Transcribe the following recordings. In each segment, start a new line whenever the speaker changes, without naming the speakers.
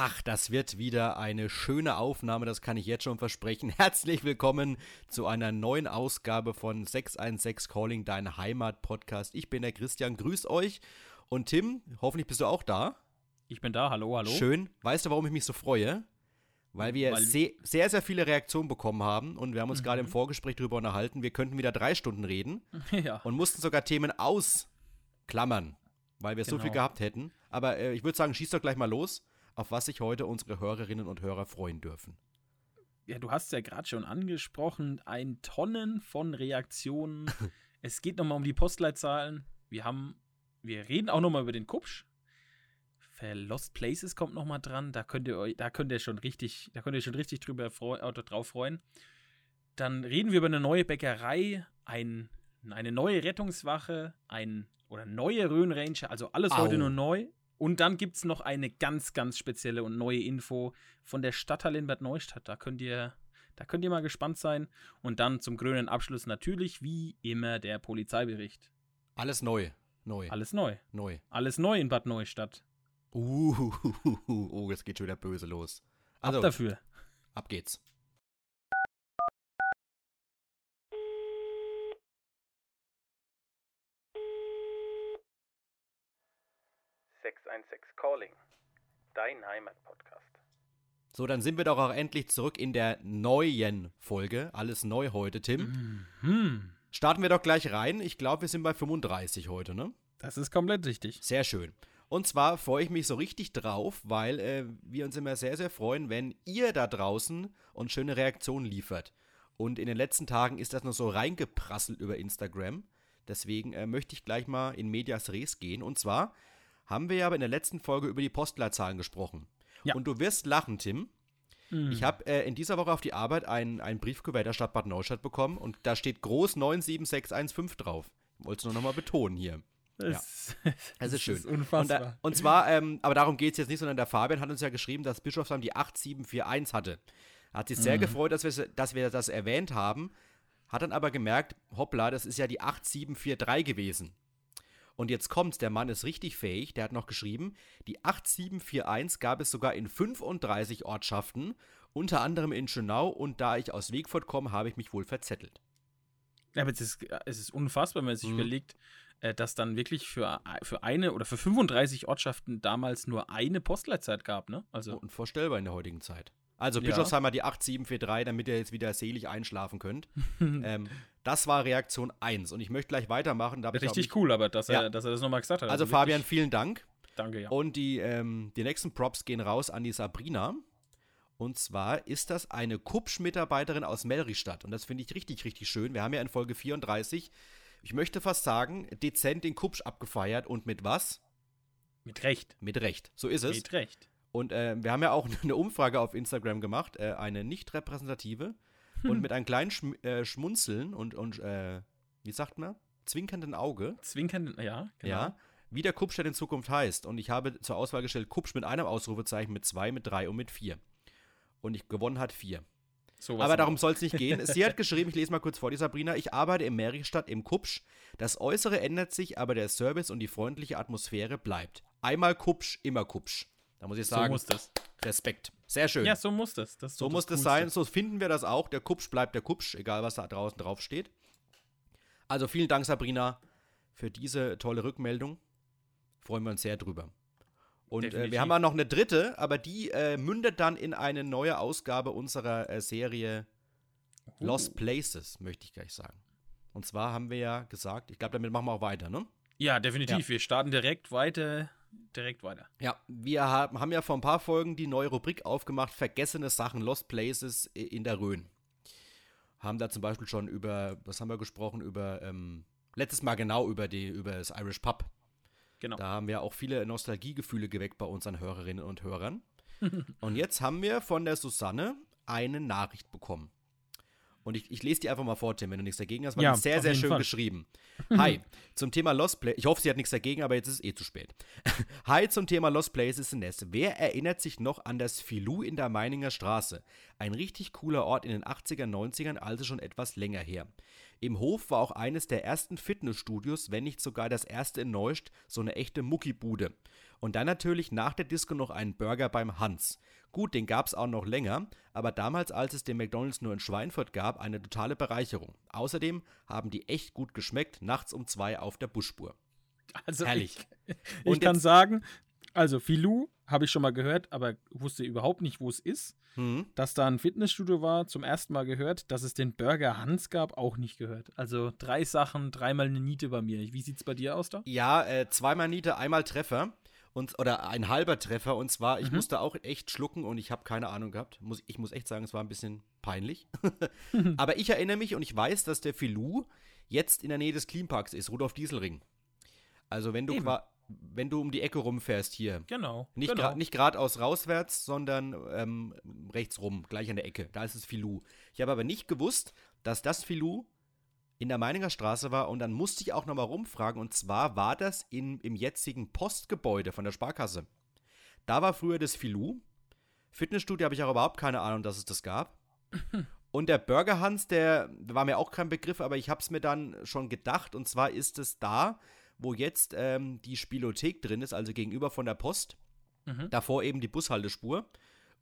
Ach, das wird wieder eine schöne Aufnahme, das kann ich jetzt schon versprechen. Herzlich willkommen zu einer neuen Ausgabe von 616 Calling, dein Heimat-Podcast. Ich bin der Christian, grüß euch. Und Tim, hoffentlich bist du auch da.
Ich bin da, hallo, hallo.
Schön. Weißt du, warum ich mich so freue? Weil wir
Weil-
se sehr, sehr viele Reaktionen bekommen haben und wir haben uns gerade im
Mhm.
Vorgespräch darüber unterhalten, wir könnten wieder drei Stunden reden
ja.
und mussten sogar Themen ausklammern, weil wir so
Genau.
viel gehabt hätten. Aber äh, ich würde sagen, schieß doch gleich mal los, auf was sich heute unsere Hörerinnen und Hörer freuen dürfen.
ja, du hast es ja gerade schon angesprochen, ein Tonnen von Reaktionen. es geht nochmal um die Postleitzahlen. Wir haben, wir reden auch nochmal über den Kupsch. Für Lost Places kommt nochmal dran. Da könnt ihr euch, da könnt ihr schon richtig, da könnt ihr schon richtig drüber freu, äh, drauf freuen. Dann reden wir über eine neue Bäckerei, ein, eine neue Rettungswache, ein oder neue Rhön-Ranger, also alles
Au.
heute nur neu. Und dann gibt es noch eine ganz, ganz spezielle und neue Info von der Stadthalle in Bad Neustadt. Da könnt ihr, da könnt ihr mal gespannt sein. Und dann zum grünen Abschluss natürlich, wie immer, der Polizeibericht.
Alles neu. Neu.
Alles neu.
neu.
Alles neu in Bad Neustadt.
Uh, oh, es geht schon wieder böse los.
Ab
Also,
dafür.
ab geht's.
Calling. Dein Heimatpodcast.
So, dann sind wir doch auch endlich zurück in der neuen Folge. Alles neu heute, Tim.
Mhm.
Starten wir doch gleich rein. Ich glaube, wir sind bei 35 heute, ne?
Das ist komplett richtig.
Sehr schön. Und zwar freue ich mich so richtig drauf, weil äh, wir uns immer sehr, sehr freuen, wenn ihr da draußen uns schöne Reaktionen liefert. Und in den letzten Tagen ist das noch so reingeprasselt über Instagram. Deswegen äh, möchte ich gleich mal in Medias Res gehen. Und zwar haben wir ja aber in der letzten Folge über die Postleitzahlen gesprochen.
Ja.
Und du wirst lachen, Tim.
Mhm.
Ich habe äh, in dieser Woche auf die Arbeit ein, ein Briefkuvert der Stadt Bad Neustadt bekommen und da steht groß 97615 drauf. Ich wollte es nur nochmal betonen hier.
Das,
Das ist schön.
ist
Und,
unfassbar.
da, und zwar, ähm, aber darum geht es jetzt nicht, sondern der Fabian hat uns ja geschrieben, dass Bischofsheim die 8741 hatte. Hat sich sehr gefreut, dass wir, dass wir das erwähnt haben, hat dann aber gemerkt, hoppla, das ist ja die 8743 gewesen. Und jetzt kommt's, der Mann ist richtig fähig, der hat noch geschrieben, die 8741 gab es sogar in 35 Ortschaften, unter anderem in Schönau und da ich aus Wegfurt komme, habe ich mich wohl verzettelt.
Ja, aber es ist, es ist unfassbar, wenn man sich
Mhm.
überlegt, äh, dass dann wirklich für, für eine oder für 35 Ortschaften damals nur eine Postleitzeit gab, ne? Also,
Unvorstellbar in der heutigen Zeit. Also
Ja.
Bischofsheim hat die 8743, damit ihr jetzt wieder selig einschlafen könnt. ähm, das war Reaktion 1 und ich möchte gleich weitermachen.
Richtig cool, aber dass,
Ja.
er, dass er das nochmal gesagt hat.
Also
wirklich,
Fabian, vielen Dank.
Danke, ja.
Und die, ähm, die nächsten Props gehen raus an die Sabrina. Und zwar ist das eine Kupsch-Mitarbeiterin aus Melristadt. Und das finde ich richtig, richtig schön. Wir haben ja in Folge 34, ich möchte fast sagen, dezent den Kupsch abgefeiert. Und mit was?
Mit Recht.
Mit Recht. So ist es.
Mit Recht.
Und äh, wir haben ja auch eine Umfrage auf Instagram gemacht, äh, eine nicht repräsentative. Und mit einem kleinen Schm äh, Schmunzeln und, und äh, wie sagt man, zwinkernden Auge,
Zwinkern, ja, genau.
ja, wie der Kupstadt in Zukunft heißt. Und ich habe zur Auswahl gestellt Kupsch mit einem Ausrufezeichen, mit zwei, mit drei und mit vier. Und ich gewonnen hat vier.
Sowas
Aber darum soll es nicht gehen. Sie hat geschrieben, ich lese mal kurz vor, die Sabrina, ich arbeite in Merichstadt im Kupsch. Das Äußere ändert sich, aber der Service und die freundliche Atmosphäre bleibt. Einmal Kupsch, immer Kupsch. Da muss ich
So
sagen,
muss das.
Respekt. Sehr schön.
Ja, so muss das. das
so muss das
Coolste.
sein, so finden wir das auch. Der Kupsch bleibt der Kupsch, egal was da draußen drauf steht. Also vielen Dank, Sabrina, für diese tolle Rückmeldung. Freuen wir uns sehr drüber. Und äh, wir haben auch noch eine dritte, aber die äh, mündet dann in eine neue Ausgabe unserer äh, Serie
Uh.
Lost Places, möchte ich gleich sagen. Und zwar haben wir ja gesagt, ich glaube, damit machen wir auch weiter, ne?
Ja, definitiv. Wir starten direkt weiter. Direkt weiter.
Ja, wir haben, ja vor ein paar Folgen die neue Rubrik aufgemacht, vergessene Sachen, Lost Places in der Rhön. Haben da zum Beispiel schon über, was haben wir gesprochen, über, ähm, letztes Mal genau über, die, über das Irish Pub.
Genau.
Da haben wir auch viele Nostalgiegefühle geweckt bei unseren Hörerinnen und Hörern. und jetzt haben wir von der Susanne eine Nachricht bekommen. Und ich, ich lese die einfach mal vor, Tim, wenn du nichts dagegen hast, weil
Ja,
die ist sehr, sehr schön
Fall.
geschrieben. Hi, zum Thema Lost Places. Ich hoffe, sie hat nichts dagegen, aber jetzt ist es eh zu spät. Hi zum Thema Lost Places in Nest. Wer erinnert sich noch an das Filou in der Meininger Straße? Ein richtig cooler Ort in den 80er, 90ern, also schon etwas länger her. Im Hof war auch eines der ersten Fitnessstudios, wenn nicht sogar das erste in Neust, so eine echte Muckibude. Und dann natürlich nach der Disco noch einen Burger beim Hans. Gut, den gab es auch noch länger, aber damals, als es den McDonalds nur in Schweinfurt gab, eine totale Bereicherung. Außerdem haben die echt gut geschmeckt, nachts um zwei auf der Busspur.
Also
Herrlich.
Ich,
Und
ich kann
jetzt-
sagen, also Filou habe ich schon mal gehört, aber wusste überhaupt nicht, wo es ist.
Hm.
Dass da ein Fitnessstudio war, zum ersten Mal gehört. Dass es den Burger Hans gab, auch nicht gehört. Also drei Sachen, dreimal eine Niete bei mir. Wie sieht's bei dir aus da?
Ja, äh, zweimal Niete, einmal Treffer. Und, oder ein halber Treffer. Und zwar, ich
Mhm.
musste auch echt schlucken und ich habe keine Ahnung gehabt. Muss, ich muss echt sagen, es war ein bisschen peinlich. Aber ich erinnere mich und ich weiß, dass der Filou jetzt in der Nähe des Cleanparks ist, Rudolf Dieselring. Also wenn du, wenn du um die Ecke rumfährst hier.
Genau.
Nicht,
genau.
nicht geradeaus rauswärts, sondern ähm, rechts rum, gleich an der Ecke. Da ist es Filou. Ich habe aber nicht gewusst, dass das Filou in der Meininger Straße war und dann musste ich auch nochmal rumfragen und zwar war das in, im jetzigen Postgebäude von der Sparkasse. Da war früher das Filou. Fitnessstudio habe ich auch überhaupt keine Ahnung, dass es das gab. Und der Burger Hans, der war mir auch kein Begriff, aber ich habe es mir dann schon gedacht und zwar ist es da, wo jetzt ähm, die Spielothek drin ist, also gegenüber von der Post.
Mhm.
Davor eben die Bushaltespur.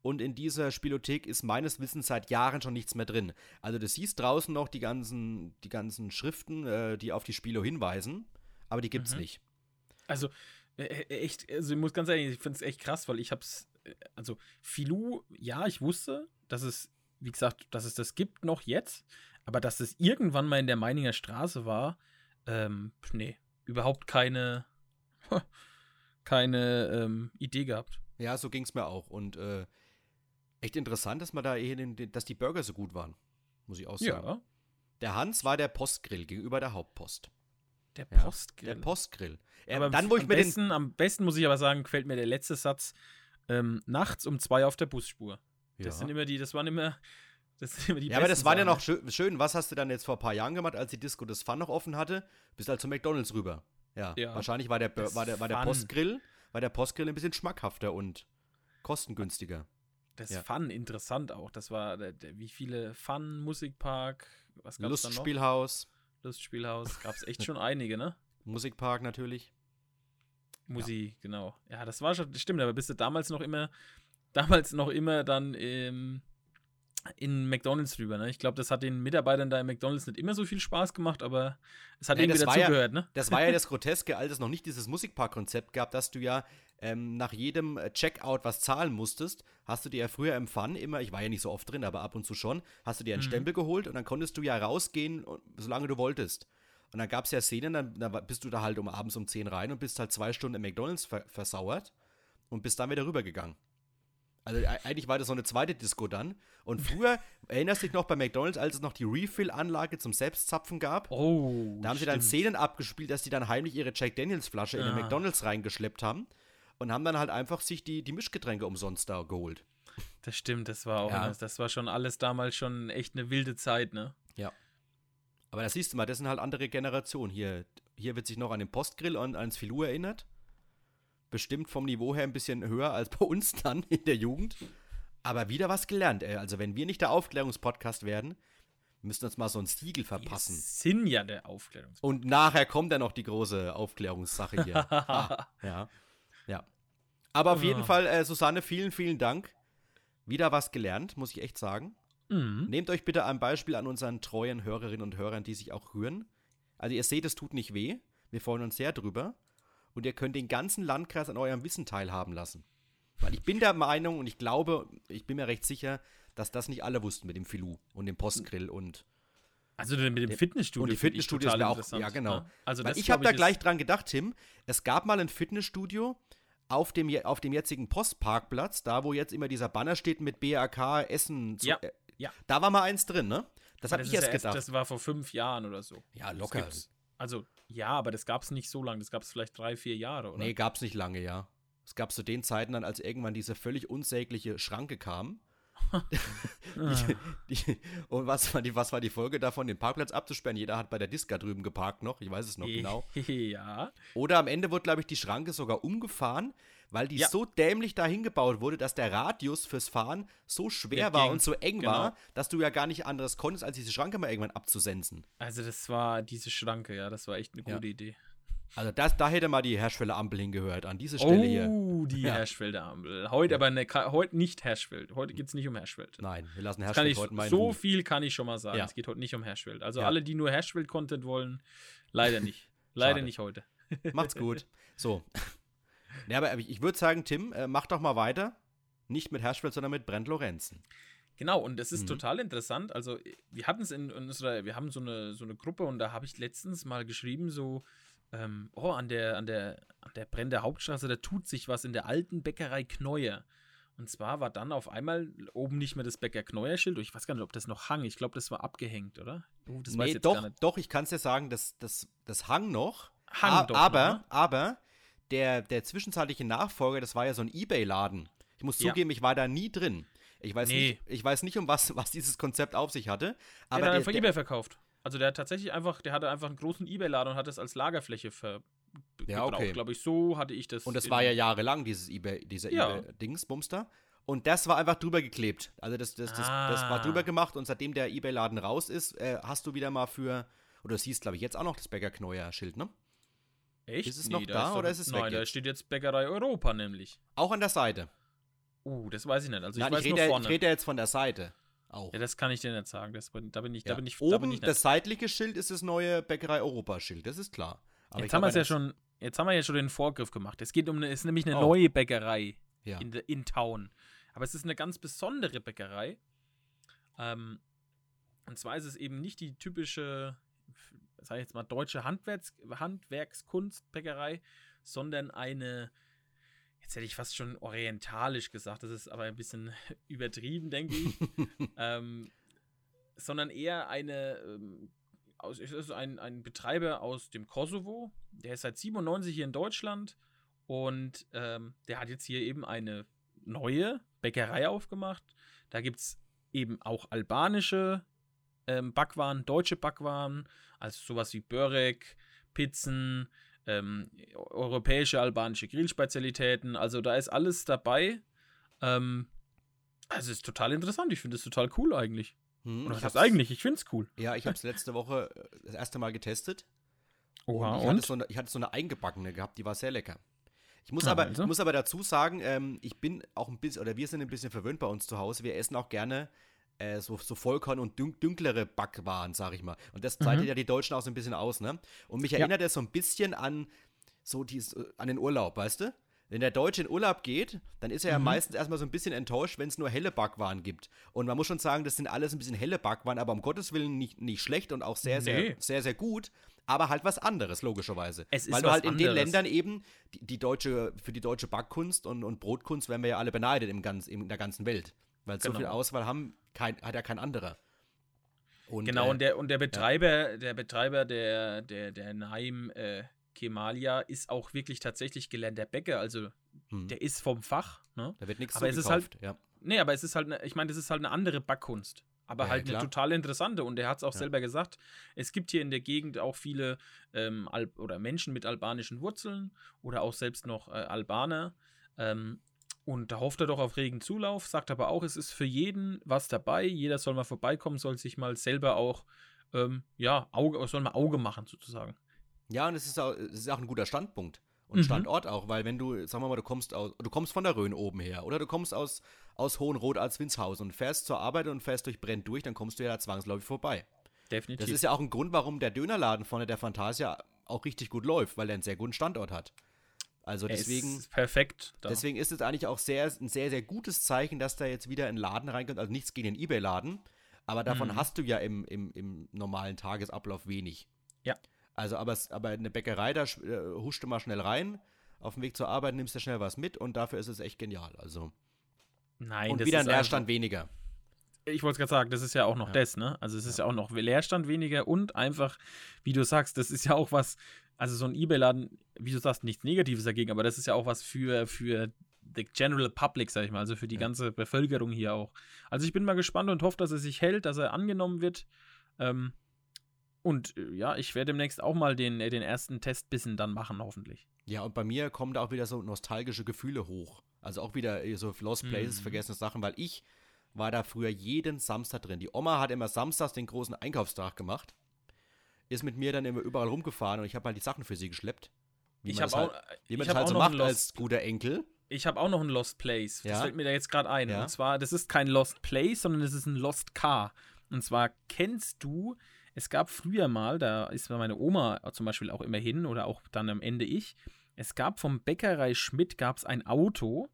Und in dieser Spielothek ist meines Wissens seit Jahren schon nichts mehr drin. Also du siehst draußen noch die ganzen, die ganzen Schriften, äh, die auf die Spilo hinweisen, aber die gibt's
Mhm.
nicht.
Also, äh, äh, echt, also ich muss ganz ehrlich, ich finde es echt krass, weil ich hab's, äh, also Filou, ja, ich wusste, dass es, wie gesagt, dass es das gibt noch jetzt, aber dass es irgendwann mal in der Meininger Straße war, ähm, nee, überhaupt keine, keine ähm, Idee gehabt.
Ja, so ging's mir auch. Und äh, echt interessant, dass man da eh dass die Burger so gut waren. Muss ich auch sagen.
Ja,
Der Hans war der Postgrill gegenüber der Hauptpost.
der
Ja,
Postgrill.
Der Postgrill. Äh,
aber
dann, wo ich
am
mir den.
besten, am besten muss ich aber sagen, gefällt mir der letzte Satz, ähm, nachts um zwei auf der Busspur. Das
Ja.
sind immer die, das waren immer, das sind immer die
Ja, aber das
besten
war ja noch schön, schön. Was hast du dann jetzt vor ein paar Jahren gemacht, als die Disco das Fun noch offen hatte? Bist halt zu McDonalds rüber. Ja,
Ja.
wahrscheinlich war der, war der, war der. Postgrill, war der Postgrill ein bisschen schmackhafter und kostengünstiger.
Das
Ja.
Fun interessant auch. Das war der, der, wie viele Fun, Musikpark, was gab's da noch?
Lustspielhaus,
Lustspielhaus. Gab es echt schon einige, ne?
Musikpark natürlich.
Musik, genau. Ja, das war schon, das stimmt, aber bist du damals noch immer, damals noch immer dann ähm, in McDonalds rüber, ne? Ich glaube, das hat den Mitarbeitern da im McDonalds nicht immer so viel Spaß gemacht, aber es hat
Ja,
irgendwie
das war ja-
dazugehört, ne?
Das war ja das Groteske, als es noch nicht dieses Musikpark-Konzept gab, dass du ja ähm, nach jedem äh, Checkout was zahlen musstest. Hast du dir ja früher im Fun immer, ich war ja nicht so oft drin, aber ab und zu schon, hast du dir einen
Mhm.
Stempel geholt und dann konntest du ja rausgehen, und- solange du wolltest. Und dann gab es ja Szenen, dann, dann bist du da halt um abends um 10 rein und bist halt zwei Stunden im McDonalds ver versauert und bist dann wieder rübergegangen. Also e- eigentlich war das so eine zweite Disco dann. Und früher, erinnerst du dich noch bei McDonalds, als es noch die Refill-Anlage zum Selbstzapfen gab?
Oh,
Da haben sie dann. Szenen abgespielt, dass die dann heimlich ihre Jack Daniels Flasche in den
Ah.
McDonalds reingeschleppt haben und haben dann halt einfach sich die, die Mischgetränke umsonst da geholt.
Das stimmt, das war auch,
Ja.
immer- das war schon alles damals schon echt eine wilde Zeit, ne?
Aber da siehst du mal, das sind halt andere Generationen. Hier, hier wird sich noch an den Postgrill und ans Filou erinnert. Bestimmt vom Niveau her ein bisschen höher als bei uns dann in der Jugend. Aber wieder was gelernt, ey. Also wenn wir nicht der Aufklärungspodcast werden, müssen uns mal so ein Siegel
Wir
verpassen.
sind ja der Aufklärung.
Und nachher kommt dann noch die große Aufklärungssache hier. ah, ja. Ja. Aber auf jeden. Fall, äh, Susanne, vielen, vielen Dank. Wieder was gelernt, muss ich echt sagen.
Mhm.
Nehmt euch bitte ein Beispiel an unseren treuen Hörerinnen und Hörern, die sich auch rühren. Also ihr seht, es tut nicht weh. Wir freuen uns sehr drüber. Und ihr könnt den ganzen Landkreis an eurem Wissen teilhaben lassen. Weil ich bin der Meinung und ich glaube, ich bin mir recht sicher, dass das nicht alle wussten mit dem Filou und dem Postgrill und
Also mit dem Fitnessstudio.
und die Fitnessstudios
total
wäre auch- ja, genau.
ne? Also
Weil ich habe da
ist-
gleich dran gedacht, Tim. Es gab mal ein Fitnessstudio auf dem, auf dem jetzigen Postparkplatz, da wo jetzt immer dieser Banner steht mit BAK Essen. Zu,
Ja,
äh,
ja.
Da war mal eins drin, ne? Das habe ich
ist
erst
ja
gedacht.
Das war vor fünf Jahren oder so.
ja, locker.
Also, ja, aber das gab es nicht so lange. Das gab es vielleicht drei, vier Jahre, oder?
Nee, gab's nicht lange, ja. Es gab zu den Zeiten dann, als irgendwann diese völlig unsägliche Schranke kam.
Ah.
Die, und was war, die, was war die Folge davon, den Parkplatz abzusperren? Jeder hat bei der Disca drüben geparkt noch, ich weiß es noch genau.
ja.
Oder am Ende wurde, glaube ich, die Schranke sogar umgefahren, weil die
Ja.
so dämlich dahin gebaut wurde, dass der Radius fürs Fahren so schwer
Der
war
ging.
und so eng
Genau.
war, dass du ja gar nicht anderes konntest, als diese Schranke mal irgendwann abzusensen.
Also das war diese Schranke, ja, das war echt eine
Ja.
gute Idee.
Also das, da hätte mal die Herschfelder Ampel hingehört, an diese Stelle hier.
Oh, die
Ja.
Herschfelder Ampel. Heute aber ne, heute nicht Herschfeld. Heute geht es nicht um Herschfeld.
Nein, wir lassen Herschfeld
ich,
heute in
so
Ruhe.
viel kann ich schon mal sagen.
Ja.
Es geht heute nicht um Herschfeld. Also
Ja.
alle, die nur Herschfeld-Content wollen, leider nicht. leider nicht heute.
Macht's gut. So. Ja, aber ich, würde sagen, Tim, äh, mach doch mal weiter. Nicht mit Herschfeld, sondern mit Brent Lorenzen.
Genau, und das ist
Mhm.
total interessant. Also, wir hatten es in unserer, wir haben so eine, so eine Gruppe und da habe ich letztens mal geschrieben, so, ähm, oh, an der, an der, an der Brenn Hauptstraße, da tut sich was in der alten Bäckerei Kneuer. Und zwar war dann auf einmal oben nicht mehr das Bäcker Kneuer-Schild. Ich weiß gar nicht, ob das noch hang. Ich glaube, das war abgehängt, oder? Oh, das
nee, doch, doch, ich kann es dir sagen, das, das, das hang noch.
Hang
A-
doch
aber,
ne?
aber der, der zwischenzeitliche Nachfolger, das war ja so ein Ebay-Laden. Ich muss
Ja.
zugeben, ich war da nie drin. Ich weiß,
Nee.
nicht, ich weiß nicht, um was, was dieses Konzept auf sich hatte.
Aber der hat einfach
der,
eBay verkauft. Also der hat tatsächlich einfach, der hatte einfach einen großen eBay-Laden und hat es als Lagerfläche ver
Ja,
gebraucht,
okay.
glaube ich. So hatte ich das.
und das war ja jahrelang, dieses eBay, dieser
Ja.
eBay-Dings-Bumster. Und das war einfach drüber geklebt. Also das, das, das, das war
Ah.
drüber gemacht und seitdem der eBay-Laden raus ist, äh, hast du wieder mal für, oder das hieß, glaube ich, jetzt auch noch das Bäcker Kneuer-Schild, ne?
Echt?
Ist es noch
da
da
doch-
oder ist es weg
Nein, da steht jetzt Bäckerei Europa nämlich.
Auch an der Seite.
Uh, das weiß ich nicht. Also ich
Nein,
weiß
ich rede,
nur
ja-
vorne.
ich rede ja jetzt von der Seite. Auch.
ja, das kann ich dir nicht sagen. Das, da bin ich, da
Ja.
bin ich, da
Oben
bin ich
das
nicht.
seitliche Schild ist das neue Bäckerei Europa-Schild, das ist klar. Aber
Jetzt haben wir ja
das-
schon, jetzt haben wir ja schon den Vorgriff gemacht. Es geht um eine, es ist nämlich eine
Oh.
neue Bäckerei
Ja.
in, in Town. Aber es ist eine ganz besondere Bäckerei. Ähm, und zwar ist es eben nicht die typische, sag ich jetzt mal, deutsche Handwerks Handwerkskunstbäckerei, sondern eine, jetzt hätte ich fast schon orientalisch gesagt, das ist aber ein bisschen übertrieben, denke ich. ähm, sondern eher eine, ähm, aus, es ist ein, ein Betreiber aus dem Kosovo, der ist seit 97 hier in Deutschland und ähm, der hat jetzt hier eben eine neue Bäckerei aufgemacht. Da gibt es eben auch albanische ähm, Backwaren, deutsche Backwaren, also sowas wie Börek, Pizzen, ähm, europäische, albanische Grillspezialitäten. Also da ist alles dabei. Ähm, also es ist total interessant. Ich finde es total cool eigentlich.
Hm,
Oder
ich
was eigentlich? Ich finde es cool.
Ja, ich habe es letzte Woche äh, das erste Mal getestet.
Oha,
und ich, Hatte so eine, ich hatte so eine eingebackene gehabt, die war sehr lecker. Ich muss,
Na,
aber,
also.
muss aber dazu sagen, ähm, ich bin auch ein bisschen, oder wir sind ein bisschen verwöhnt bei uns zu Hause. Wir essen auch gerne äh, so, so Vollkorn- und dün dünklere Backwaren, sag ich mal. Und das zeichnet
Mhm.
ja die Deutschen auch so ein bisschen aus, ne? Und mich
Ja.
erinnert das so ein bisschen an so dies, an den Urlaub, weißt du? Wenn der Deutsche in Urlaub geht, dann ist er ja
Mhm.
meistens erstmal so ein bisschen enttäuscht, wenn es nur helle Backwaren gibt. Und man muss schon sagen, das sind alles ein bisschen helle Backwaren, aber um Gottes Willen nicht, nicht schlecht und auch sehr, sehr,
Nee.
sehr, sehr gut. Aber halt was anderes, logischerweise.
Es ist
Weil du halt in den
anderes.
Ländern eben die, die deutsche, für die deutsche Backkunst und, und Brotkunst werden wir ja alle beneidet im ganz, in der ganzen Welt. Weil so
Genau.
viel Auswahl haben, kein, hat ja kein anderer. Und,
Genau,
äh,
und der, und der Betreiber, der Betreiber der, der, der Naim äh, Kemalia ist auch wirklich tatsächlich gelernter Bäcker, also
hm,
der ist vom Fach, ne?
da wird nichts
aber
so
es ist halt-
ja.
Nee, aber es ist halt, ne, ich meine, das ist halt eine andere Backkunst. Aber
Ja,
halt
klar.
eine total interessante. Und er hat es auch
Ja.
selber gesagt. Es gibt hier in der Gegend auch viele ähm, Al oder Menschen mit albanischen Wurzeln oder auch selbst noch äh, Albaner. Ähm, und da hofft er doch auf regen Zulauf, sagt aber auch, es ist für jeden was dabei. Jeder soll mal vorbeikommen, soll sich mal selber auch, ähm, ja, Auge, soll mal Auge machen sozusagen.
Ja, und es ist auch, es ist auch ein guter Standpunkt. Und
Mhm.
Standort auch, weil wenn du, sagen wir mal, du kommst aus, du kommst von der Rhön oben her oder du kommst aus, aus Hohenrot als Winshausen und fährst zur Arbeit und fährst durch Brenn durch, dann kommst du ja da zwangsläufig vorbei.
Definitiv.
Das ist ja auch ein Grund, warum der Dönerladen vorne der Fantasia auch richtig gut läuft, weil er einen sehr guten Standort hat. Also
Er
deswegen,
ist perfekt. Da.
deswegen ist es eigentlich auch sehr, ein sehr, sehr gutes Zeichen, dass da jetzt wieder ein Laden reinkommt. Also nichts gegen den Ebay-Laden, aber davon
Mhm.
hast du ja im, im, im normalen Tagesablauf wenig.
Ja.
Also, aber, aber eine Bäckerei, da äh, huscht du mal schnell rein, auf dem Weg zur Arbeit nimmst du schnell was mit und dafür ist es echt genial. Also.
Nein,
und wieder ein
einfach-
Leerstand weniger.
Ich wollte es gerade sagen, das ist ja auch noch
Ja.
das, ne? Also es ist ja. auch noch Leerstand weniger und einfach, wie du sagst, das ist ja auch was, also so ein Ebay-Laden, wie du sagst, nichts Negatives dagegen, aber das ist ja auch was für, für the general public, sag ich mal, also für die
Ja.
ganze Bevölkerung hier auch. Also ich bin mal gespannt und hoffe, dass er sich hält, dass er angenommen wird. Ähm, Und äh, ja, ich werde demnächst auch mal den, äh, den ersten Testbissen dann machen, hoffentlich.
Ja, und bei mir kommen da auch wieder so nostalgische Gefühle hoch. Also auch wieder äh, so Lost Places,
Mhm.
vergessene Sachen, weil ich war da früher jeden Samstag drin. Die Oma hat immer samstags den großen Einkaufstag gemacht. Ist mit mir dann immer überall rumgefahren und ich habe mal die Sachen für sie geschleppt. Wie
Ich
man
habe
das
auch,
halt, wie man
ich
das halt
auch
so
noch
macht
einen
als guter Enkel.
ich habe auch noch einen Lost Place. Das
Ja?
fällt mir da jetzt gerade ein.
Ja.
Und zwar, das ist kein Lost Place, sondern es ist ein Lost Car. Und zwar kennst du, es gab früher mal, da ist meine Oma zum Beispiel auch immer hin oder auch dann am Ende ich, es gab vom Bäckerei Schmidt gab es ein Auto,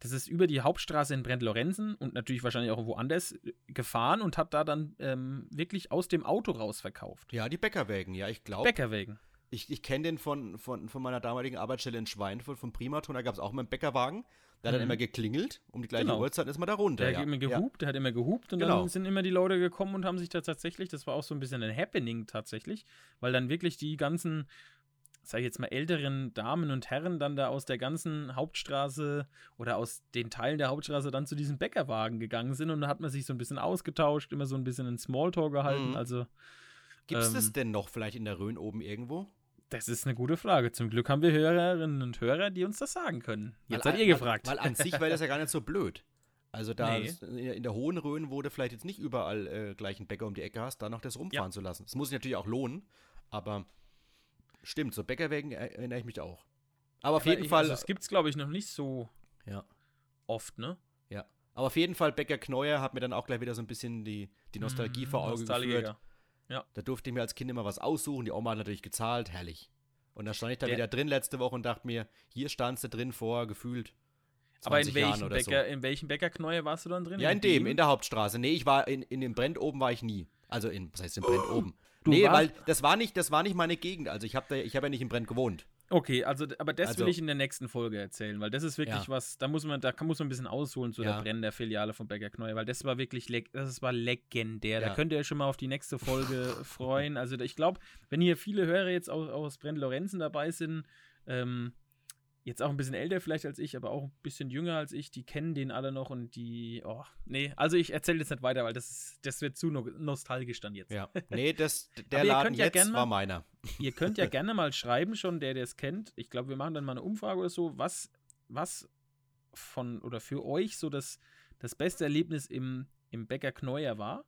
das ist über die Hauptstraße in Brent-Lorenzen und natürlich wahrscheinlich auch woanders äh, gefahren und hat da dann ähm, wirklich aus dem Auto raus verkauft.
Ja, die Bäckerwägen, ja, ich glaube.
Bäckerwegen.
Ich, ich kenne den von, von, von meiner damaligen Arbeitsstelle in Schweinfurt, vom Primaton. Da gab es auch mal einen Bäckerwagen. Der hat dann
Mhm.
immer geklingelt. Um die gleiche
Genau.
Uhrzeit ist man da runter.
Der
ja.
hat immer
ja.
gehupt, der hat immer gehupt und
Genau.
dann sind immer die Leute gekommen und haben sich da tatsächlich, das war auch so ein bisschen ein Happening tatsächlich, weil dann wirklich die ganzen, sag ich jetzt mal, älteren Damen und Herren dann da aus der ganzen Hauptstraße oder aus den Teilen der Hauptstraße dann zu diesem Bäckerwagen gegangen sind und da hat man sich so ein bisschen ausgetauscht, immer so ein bisschen einen Smalltalk gehalten.
Mhm.
Also,
Gibt es
Ähm,
das denn noch vielleicht in der Rhön oben irgendwo?
das ist eine gute Frage. Zum Glück haben wir Hörerinnen und Hörer, die uns das sagen können. Jetzt
Weil
seid ihr gefragt.
Weil, weil an sich wäre das ja gar nicht so blöd. Also da
Nee.
ist- in der hohen Rhön, wo du vielleicht jetzt nicht überall äh, gleich einen Bäcker um die Ecke hast, da noch das rumfahren zu lassen. Das muss sich natürlich auch lohnen, aber stimmt, so Bäckerwägen er- erinnere ich mich auch. Aber auf jeden
ich,
Fall,
Also, das gibt es, glaube ich, noch nicht so
ja,
oft, ne?
ja. Aber auf jeden Fall Bäcker Kneuer hat mir dann auch gleich wieder so ein bisschen die, die Nostalgie
Mm,
vor Augen geführt.
Nostalgiker.
Da durfte ich mir als Kind immer was aussuchen. Die Oma hat natürlich gezahlt, herrlich. Und da stand ich da
Der-
wieder drin letzte Woche und dachte mir, hier standst du drin vor gefühlt 20
Aber in welchem, Bäcker,
so.
in welchem Bäckerknäuel warst du dann drin?
Ja, in dem, in der Hauptstraße. Nee, ich war in, in dem Brent oben war ich nie. Also in, was heißt in Brent oben?
Du
nee,
warst-
weil das war nicht, das war nicht meine Gegend. Also ich habe ich hab ja nicht in Brent gewohnt.
Okay, also, aber das
Also-
will ich in der nächsten Folge erzählen, weil das ist wirklich
Ja.
was, da muss man, da muss man ein bisschen ausholen zu
Ja.
der brennenden Filiale von Bäckerknäuel, weil das war wirklich, leg, das war legendär. Da
Ja.
könnt ihr euch schon mal auf die nächste Folge freuen. Also ich glaube, wenn hier viele Hörer jetzt aus, aus Brenn-Lorenzen dabei sind, ähm, jetzt auch ein bisschen älter vielleicht als ich, aber auch ein bisschen jünger als ich, die kennen den alle noch und die, oh, nee, also ich erzähle jetzt nicht weiter, weil das, ist- das wird zu no nostalgisch dann jetzt.
Ja. Nee, das, der Laden
ja
jetzt
gern mal-
war meiner.
Ihr könnt ja gerne mal schreiben, schon der, der es kennt. Ich glaube, wir machen dann mal eine Umfrage oder so, was, was von oder für euch so das, das beste Erlebnis im, im Bäcker Kneuer war.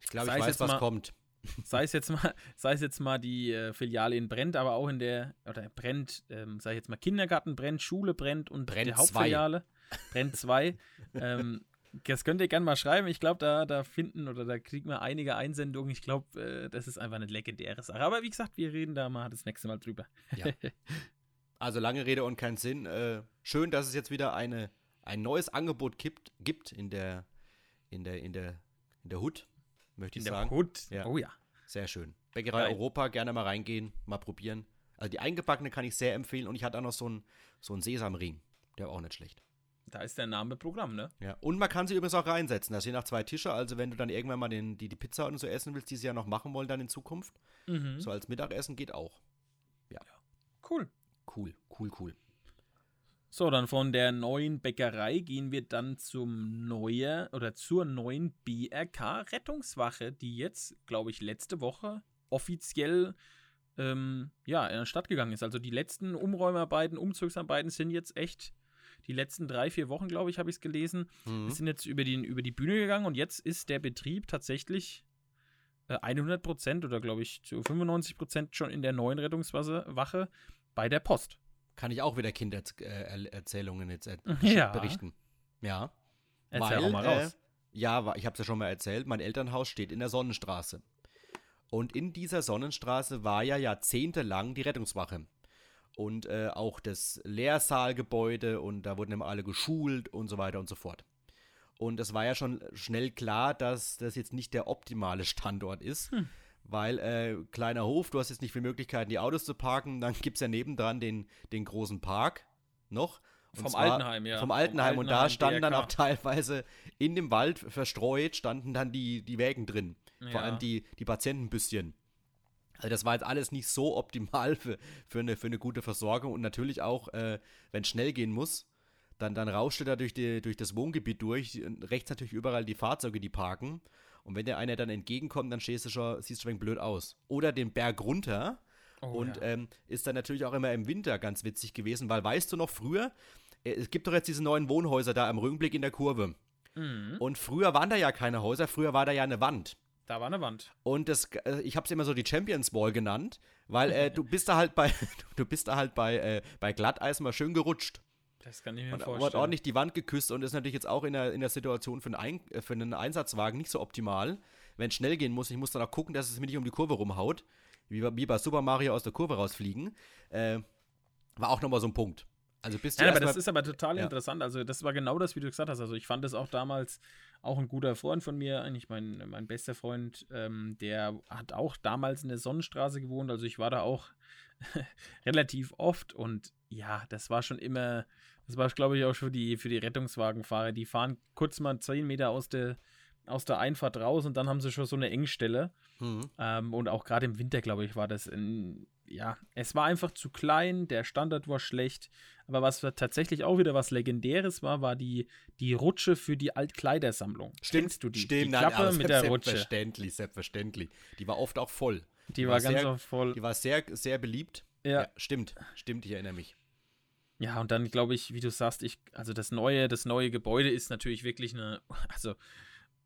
Ich glaube, ich weiß, was
mal-
kommt.
Sei es jetzt mal, sei es jetzt mal die äh, Filiale in Brent, aber auch in der, oder Brent, ähm, sag ich jetzt mal, Kindergarten brennt, Schule brennt und
Brennt
die
zwei.
Hauptfiliale brennt 2. ähm, das könnt ihr gerne mal schreiben. Ich glaube, da, da finden oder da kriegen wir einige Einsendungen. Ich glaube, äh, das ist einfach eine legendäre Sache. Aber wie gesagt, wir reden da mal das nächste Mal drüber.
Ja. Also lange Rede und kein Sinn. Äh, schön, dass es jetzt wieder eine, ein neues Angebot gibt, gibt in der, in der, in der, in der Hood, möchte ich
In der
sagen.
Hut.
Ja.
Oh ja.
Sehr schön. Bäckerei
Geil.
Europa, gerne mal reingehen, mal probieren. Also die eingebackene kann ich sehr empfehlen und ich hatte auch noch so einen so einen Sesamring. Der war auch nicht schlecht.
Da ist der Name Programm, ne?
Ja. Und man kann sie übrigens auch reinsetzen. Da stehen noch zwei Tische. Also wenn du dann irgendwann mal den, die, die Pizza und so essen willst, die sie ja noch machen wollen dann in Zukunft,
Mhm.
so als Mittagessen geht auch.
Cool.
Cool, cool, cool.
So, dann von der neuen Bäckerei gehen wir dann zum neuen oder zur neuen BRK Rettungswache, die jetzt, glaube ich, letzte Woche offiziell ähm, ja, in der Stadt gegangen ist. Also die letzten Umräumarbeiten, Umzugsarbeiten sind jetzt echt die letzten drei, vier Wochen, glaube ich, habe ich es gelesen,
Mhm.
sind jetzt über die, über die Bühne gegangen und jetzt ist der Betrieb tatsächlich äh, 100 Prozent oder glaube ich zu 95 Prozent schon in der neuen Rettungswache Wache bei der Post.
Kann ich auch wieder Kindererzählungen jetzt er
Ja.
berichten. Ja.
Erzähl
Weil,
auch mal raus.
Äh, ja, ich habe es ja schon mal erzählt, mein Elternhaus steht in der Sonnenstraße. Und in dieser Sonnenstraße war ja jahrzehntelang die Rettungswache. Und äh, auch das Leersaalgebäude und da wurden immer alle geschult und so weiter und so fort. Und es war ja schon schnell klar, dass das jetzt nicht der optimale Standort ist,
Hm.
Weil äh, kleiner Hof, du hast jetzt nicht viele Möglichkeiten, die Autos zu parken, dann gibt es ja nebendran den, den großen Park noch. Und
Vom
zwar-
Altenheim, ja.
Vom
Vom
Altenheim. Und da
Altenheim,
standen dann
DRK.
auch teilweise in dem Wald verstreut, standen dann die, die Wägen drin. Vor
Ja.
allem die, die Patientenbüsschen. Also das war jetzt alles nicht so optimal für, für, eine, für eine gute Versorgung und natürlich auch, äh, wenn es schnell gehen muss, dann, dann rauschte da durch, die, durch das Wohngebiet durch, und rechts natürlich überall die Fahrzeuge, die parken Und wenn dir einer dann entgegenkommt, dann stehst du schon, siehst du schon blöd aus. Oder den Berg runter. Oh, und ja. ähm, ist dann natürlich auch immer im Winter ganz witzig gewesen, weil weißt du noch früher, äh, es gibt doch jetzt diese neuen Wohnhäuser da am Rückblick in der Kurve. Mhm. Und früher waren da ja keine Häuser, früher war da ja eine Wand.
Da war eine Wand.
Und das, äh, ich habe es immer so die Champions Ball genannt, weil äh, du bist da halt bei, du bist da halt bei, äh, bei Glatteis mal schön gerutscht.
Das kann ich mir
und,
vorstellen.
hat ordentlich die Wand geküsst und ist natürlich jetzt auch in der, in der Situation für einen, Ein äh, für einen Einsatzwagen nicht so optimal. Wenn es schnell gehen muss, ich muss dann auch gucken, dass es mir nicht um die Kurve rumhaut. Wie, wie bei Super Mario aus der Kurve rausfliegen. Äh, war auch nochmal so ein Punkt. Also bist du
ja, aber das ist aber total ja. interessant. Also das war genau das, wie du gesagt hast. Also ich fand das auch damals auch ein guter Freund von mir, eigentlich mein, mein bester Freund, ähm, der hat auch damals in der Sonnenstraße gewohnt. Also ich war da auch relativ oft und ja, das war schon immer, das war glaube ich auch für die, für die Rettungswagenfahrer. Die fahren kurz mal 10 Meter aus der, aus der Einfahrt raus und dann haben sie schon so eine Engstelle. Mhm. Ähm, und auch gerade im Winter, glaube ich, war das ein, ja, es war einfach zu klein, der Standard war schlecht. Aber was tatsächlich auch wieder was Legendäres war, war die, die Rutsche für die Altkleidersammlung.
Stimmt, Kennst du die?
Stimmt,
die
Klappe
nein,
mit der
Rutsche. Selbstverständlich, selbstverständlich. Die war oft auch voll.
Die, war, war, ganz sehr, voll.
Die war sehr, sehr beliebt.
Ja. ja.
Stimmt, stimmt, ich erinnere mich.
Ja, und dann glaube ich, wie du sagst, ich, also das neue, das neue Gebäude ist natürlich wirklich eine, also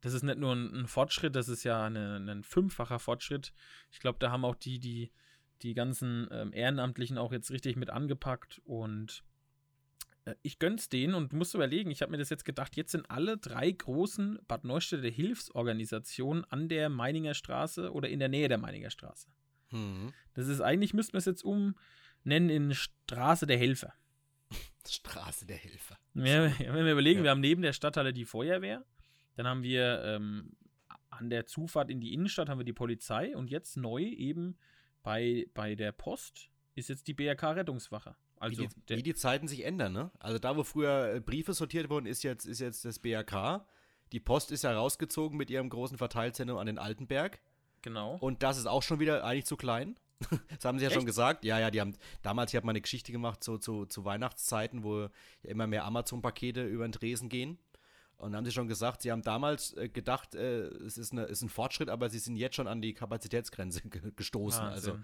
das ist nicht nur ein, ein Fortschritt, das ist ja eine, ein fünffacher Fortschritt. Ich glaube, da haben auch die, die, die ganzen ähm, Ehrenamtlichen auch jetzt richtig mit angepackt und ich gönn's denen und musst überlegen, ich habe mir das jetzt gedacht, jetzt sind alle drei großen Bad Neustädter Hilfsorganisationen an der Meininger Straße oder in der Nähe der Meininger Straße. Mhm. Das ist eigentlich, müssten wir es jetzt umnennen in Straße der Helfer.
Straße der Helfer.
Ja, wenn wir überlegen, ja. wir haben neben der Stadthalle die Feuerwehr, dann haben wir ähm, an der Zufahrt in die Innenstadt haben wir die Polizei und jetzt neu eben bei, bei der Post ist jetzt die BRK-Rettungswache. Also
wie die, wie die, Zeiten sich ändern, ne? Also da, wo früher äh, Briefe sortiert wurden, ist jetzt, ist jetzt das BRK. Die Post ist ja rausgezogen mit ihrem großen Verteilzentrum an den Altenberg.
Genau.
Und das ist auch schon wieder eigentlich zu klein. das haben sie ja Echt? schon gesagt. Ja, ja, die haben damals, ich habe mal eine Geschichte gemacht so, zu, zu Weihnachtszeiten, wo ja immer mehr Amazon-Pakete über den Tresen gehen. Und haben sie schon gesagt, sie haben damals äh, gedacht, äh, es ist, eine, ist, ein Fortschritt, aber sie sind jetzt schon an die Kapazitätsgrenze gestoßen. Wahnsinn. Also,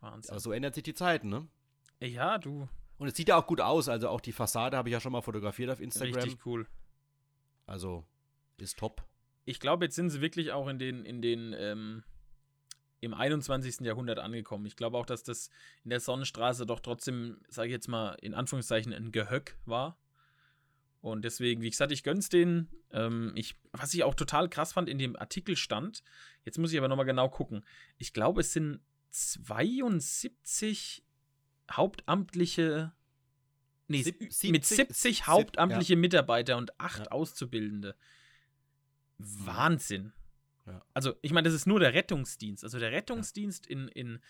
Wahnsinn. Aber so ändert sich die Zeit, ne?
Ja, du.
Und es sieht ja auch gut aus. Also auch die Fassade habe ich ja schon mal fotografiert auf Instagram.
Richtig cool.
Also ist top.
Ich glaube, jetzt sind sie wirklich auch in den, in den, ähm, im 21. Jahrhundert angekommen. Ich glaube auch, dass das in der Sonnenstraße doch trotzdem, sage ich jetzt mal, in Anführungszeichen ein Gehöck war. Und deswegen, wie gesagt, ich gönn's denen. Ähm, ich, was ich auch total krass fand, in dem Artikel stand, jetzt muss ich aber nochmal genau gucken. Ich glaube, es sind 72 hauptamtliche, nee, Sieb, 70, mit 70 hauptamtliche ja. Mitarbeiter und 8 ja. Auszubildende. Wahnsinn. Ja. Also, ich meine, das ist nur der Rettungsdienst. Also, der Rettungsdienst in, in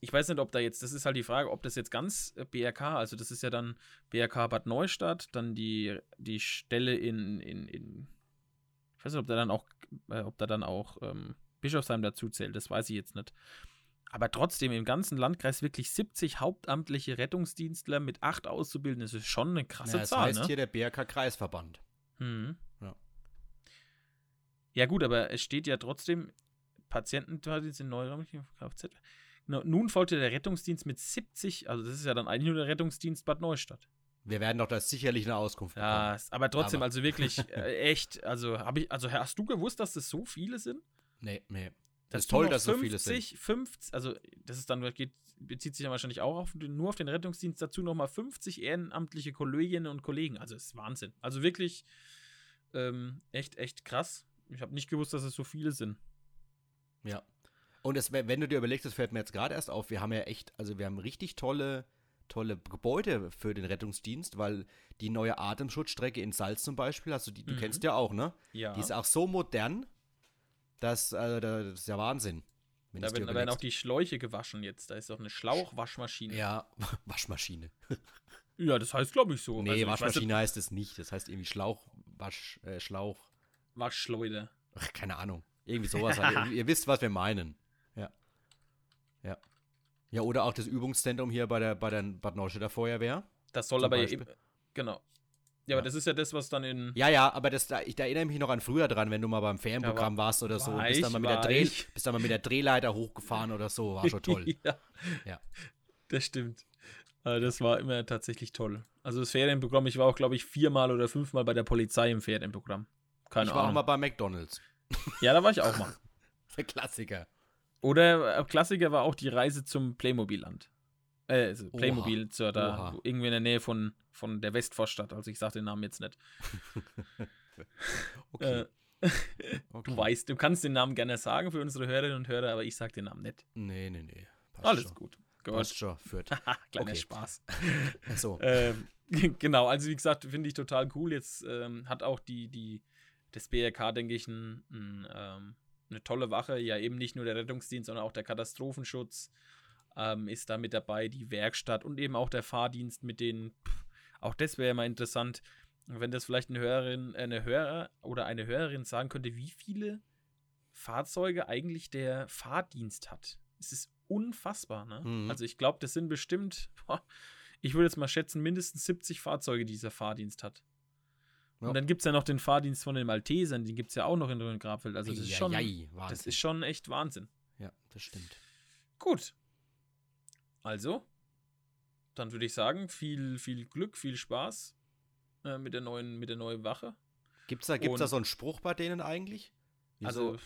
ich weiß nicht, ob da jetzt, das ist halt die Frage, ob das jetzt ganz äh, BRK, also das ist ja dann BRK Bad Neustadt, dann die, die Stelle in, in, in ich weiß nicht, ob da dann auch, äh, ob da dann auch ähm, Bischofsheim dazu zählt, das weiß ich jetzt nicht. Aber trotzdem im ganzen Landkreis wirklich 70 hauptamtliche Rettungsdienstler mit acht Auszubildenden, das ist schon eine krasse ja, das Zahl. Das heißt
ne? hier der BRK-Kreisverband.
Hm. Ja. ja, gut, aber es steht ja trotzdem, Patienten sind neuräumlich Kfz. Nun folgte der Rettungsdienst mit 70, also das ist ja dann eigentlich nur der Rettungsdienst Bad Neustadt.
Wir werden doch da sicherlich eine Auskunft bekommen. Ja,
aber trotzdem, aber. also wirklich äh, echt, also habe ich, also hast du gewusst, dass das so viele sind?
Nee, nee. Das ist toll, dass 50, so viele sind.
50, also das ist dann, geht, bezieht sich ja wahrscheinlich auch auf, nur auf den Rettungsdienst, dazu nochmal 50 ehrenamtliche Kolleginnen und Kollegen. Also das ist Wahnsinn. Also wirklich ähm, echt, echt krass. Ich habe nicht gewusst, dass es so viele sind.
Ja. Und es, wenn du dir überlegst, das fällt mir jetzt gerade erst auf, wir haben ja echt, also wir haben richtig tolle, tolle Gebäude für den Rettungsdienst, weil die neue Atemschutzstrecke in Salz zum Beispiel, also die, du mhm. kennst ja auch, ne?
Ja.
Die ist auch so modern, dass, also, das ist ja Wahnsinn.
Da werden, da werden, auch die Schläuche gewaschen jetzt. Da ist auch eine Schlauchwaschmaschine.
Ja, Waschmaschine.
ja, das heißt, glaube ich, so.
Nee, also, Waschmaschine weiß, heißt es nicht. Das heißt irgendwie Schlauchwasch, äh, Schlauch.
Waschschleuder.
Ach, keine Ahnung. Irgendwie sowas. halt. ihr, ihr wisst, was wir meinen. Ja. Ja, oder auch das Übungszentrum hier bei der, bei der Bad Neustädter Feuerwehr.
Das soll aber eben, genau. Ja, aber das ist ja das, was dann in.
Ja, ja, aber das, da, ich da erinnere mich noch an früher dran, wenn du mal beim Ferienprogramm
Ja, war-
warst oder so.
war
Bist dann, mal mit der Dreh,
ich.
bist dann mal mit der Drehleiter hochgefahren oder so. War schon toll.
ja.
Ja.
Das stimmt. Also das war immer tatsächlich toll. Also das Ferienprogramm, ich war auch, glaube ich, viermal oder fünfmal bei der Polizei im Ferienprogramm. Keine
ich war auch
Ahnung.
mal bei McDonalds.
Ja, da war ich auch mal.
Der Klassiker.
Oder äh, Klassiker war auch die Reise zum Playmobil-Land. Äh, also. Playmobil wo- irgendwie in der Nähe von, von der Westvorstadt. Also ich sage den Namen jetzt nicht.
Okay.
Äh,
okay.
du weißt, du kannst den Namen gerne sagen für unsere Hörerinnen und Hörer, aber ich sag den Namen nicht.
Nee, nee, nee. Passt
Alles
schon.
gut.
Passt
Gut.
schon, Fürth.
Kleiner. Spaß.
So.
ähm, genau, also wie gesagt, finde ich total cool. Jetzt ähm, hat auch die, die, das BRK, denke ich, ein, ein, ähm, eine tolle Wache. Ja, eben nicht nur der Rettungsdienst, sondern auch der Katastrophenschutz ähm, ist da mit dabei, die Werkstatt und eben auch der Fahrdienst mit denen. Pff, auch das wäre mal interessant, wenn das vielleicht eine Hörerin, äh, eine Hörer oder eine Hörerin sagen könnte, wie viele Fahrzeuge eigentlich der Fahrdienst hat. Es ist unfassbar, ne?
Mhm.
Also ich glaube, das sind bestimmt, boah, ich würde jetzt mal schätzen, mindestens 70 Fahrzeuge, die dieser Fahrdienst hat.
Ja.
Und dann gibt es ja noch den Fahrdienst von den Maltesern, den gibt es ja auch noch in Grabfeld. Also das ist, schon,
Eieiei,
das
Wahnsinn.
ist schon echt Wahnsinn.
Ja, das stimmt.
Gut. Also, dann würde ich sagen, viel, viel Glück, viel Spaß äh, mit, der neuen, mit der neuen Wache.
Gibt's da, gibt's da so einen Spruch bei denen eigentlich? Wie
Also,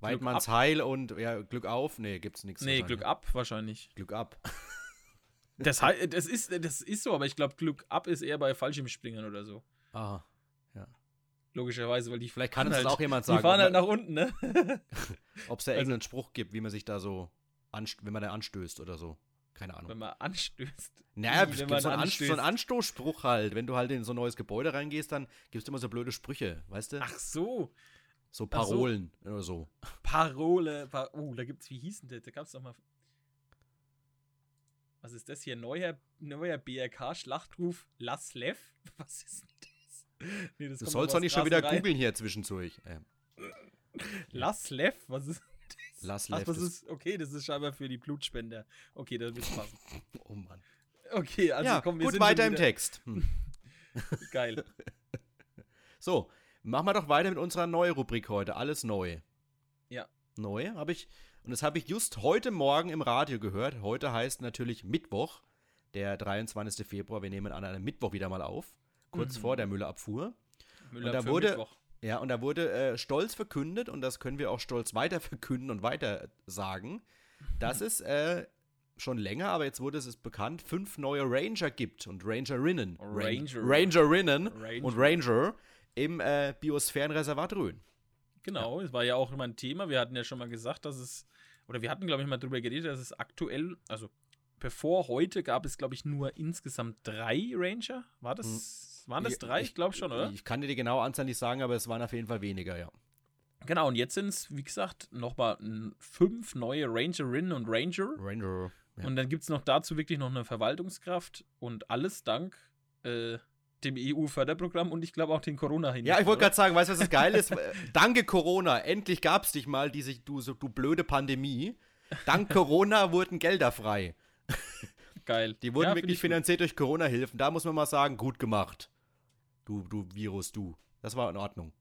so,
ab.
Heil und ja, Glück auf? Nee, gibt's nichts.
nee, Glück ab wahrscheinlich.
Glück ab.
Das, das, ist, das ist so, aber ich glaube, Glück ab ist eher bei Fallschirmspringern oder so.
Aha.
Logischerweise, weil die
Vielleicht kann
fahren
das
halt,
auch jemand
Die
sagen,
fahren
ob
halt nach unten, ne?
ob es da
also-
irgendeinen Spruch gibt, wie man sich da so, wenn man da anstößt oder so. Keine Ahnung.
Wenn man anstößt.
Naja, es
wenn
gibt
man
so einen, Anst
anstößt.
so einen Anstoßspruch halt. Wenn du halt in so ein neues Gebäude reingehst, dann gibst du immer so blöde Sprüche, weißt du?
Ach so,
so
ach so.
Parolen oder so.
Parole. Pa oh, da gibt's, wie hieß denn das? Da gab's doch mal. Was ist das hier? Neuer, neuer BRK-Schlachtruf Lass Lev? Was ist denn das? Nee, das
Du sollst doch nicht schon wieder googeln hier zwischendurch. Ähm,
Lass Lev? Was ist
Lass
Ach, das ist, okay, das ist scheinbar für die Blutspender. Okay, das wird passen.
oh Mann.
Okay, also
ja,
komm, wir
gut,
sind
weiter im Text. Hm.
Geil.
So, machen wir doch weiter mit unserer neuen Rubrik heute. Alles neu.
Ja.
Neu habe ich, und das habe ich just heute Morgen im Radio gehört. Heute heißt natürlich Mittwoch, der 23. Februar. Wir nehmen an einem Mittwoch wieder mal auf, kurz
Mhm.
vor der Müllabfuhr.
Müller
da
für
wurde-
Mittwoch.
Ja, und da wurde äh, stolz verkündet, und das können wir auch stolz weiter verkünden und weiter sagen, dass es äh, schon länger, aber jetzt wurde es bekannt, fünf neue Ranger gibt und Rangerinnen. Ran-
Ranger.
Rangerinnen
Ranger.
und Ranger im äh, Biosphärenreservat Rhön.
Genau, es war ja auch immer ein Thema. Wir hatten ja schon mal gesagt, dass es, oder wir hatten, glaube ich, mal drüber geredet, dass es aktuell, also bevor heute gab es, glaube ich, nur insgesamt drei Ranger. War das, waren das
Ich-
drei? Ich glaube schon, oder?
Ich kann dir die genaue Anzahl nicht sagen, aber es waren auf jeden Fall weniger, ja.
Genau, und jetzt sind es, wie gesagt, nochmal fünf neue Rangerinnen und Ranger.
Ranger. Ja.
Und dann gibt es noch dazu wirklich noch eine Verwaltungskraft und alles dank äh, dem EU-Förderprogramm und ich glaube auch den corona hin
Ja, ich wollte gerade sagen, weißt du, was das geil ist? Danke Corona, endlich gab es dich mal, diese, du, so, du blöde Pandemie. Dank Corona wurden Gelder frei.
Geil.
Die wurden
Ja,
wirklich
ich gut.
finanziert durch Corona-Hilfen. Da muss man mal sagen, gut gemacht. Du, du Virus, du. Das war in Ordnung.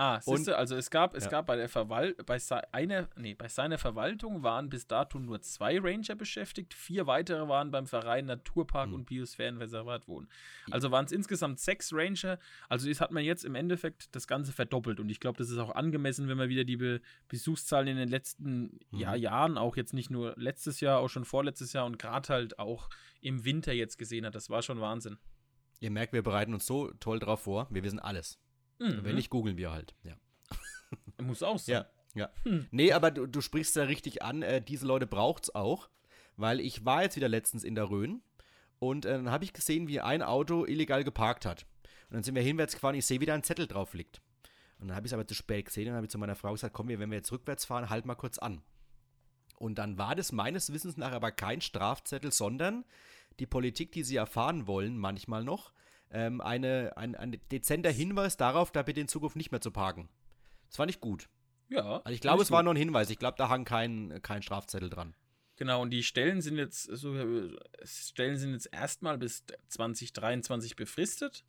Ah,
Und-
siehste, also es gab, es
Ja.
gab bei der Verwal bei, se einer, nee, bei seiner Verwaltung waren bis dato nur zwei Ranger beschäftigt, vier weitere waren beim Verein Naturpark
Hm.
und Biosphärenreservat wohnen. Also waren es insgesamt sechs Ranger. Also das hat man jetzt im Endeffekt das Ganze verdoppelt und ich glaube, das ist auch angemessen, wenn man wieder die Be Besuchszahlen in den letzten
Mhm.
ja, Jahren, auch jetzt nicht nur letztes Jahr, auch schon vorletztes Jahr und gerade halt auch im Winter jetzt gesehen hat. Das war schon Wahnsinn.
Ihr merkt, wir bereiten uns so toll drauf vor. Wir wissen alles.
Mhm.
Wenn nicht, googeln wir halt. Ja.
Muss auch sein.
Ja, ja.
Hm.
Nee, aber du, du sprichst da richtig an. Äh, diese Leute braucht's auch, weil ich war jetzt wieder letztens in der Rhön und äh, dann habe ich gesehen, wie ein Auto illegal geparkt hat. Und dann sind wir hinwärts gefahren, ich sehe, wie da ein Zettel drauf liegt. Und dann habe ich es aber zu spät gesehen und dann habe ich zu meiner Frau gesagt, komm, wir, wenn wir jetzt rückwärts fahren, halt mal kurz an. Und dann war das meines Wissens nach aber kein Strafzettel, sondern die Politik, die sie erfahren wollen, manchmal noch, ähm, eine, ein, ein dezenter Hinweis darauf, da bitte in Zukunft nicht mehr zu parken. Das fand ich gut.
Ja.
Also ich glaube, es war
gut.
nur ein Hinweis. Ich glaube, da hang kein, kein Strafzettel dran.
Genau, und die Stellen sind jetzt so, äh, Stellen sind jetzt erstmal bis 2023 befristet.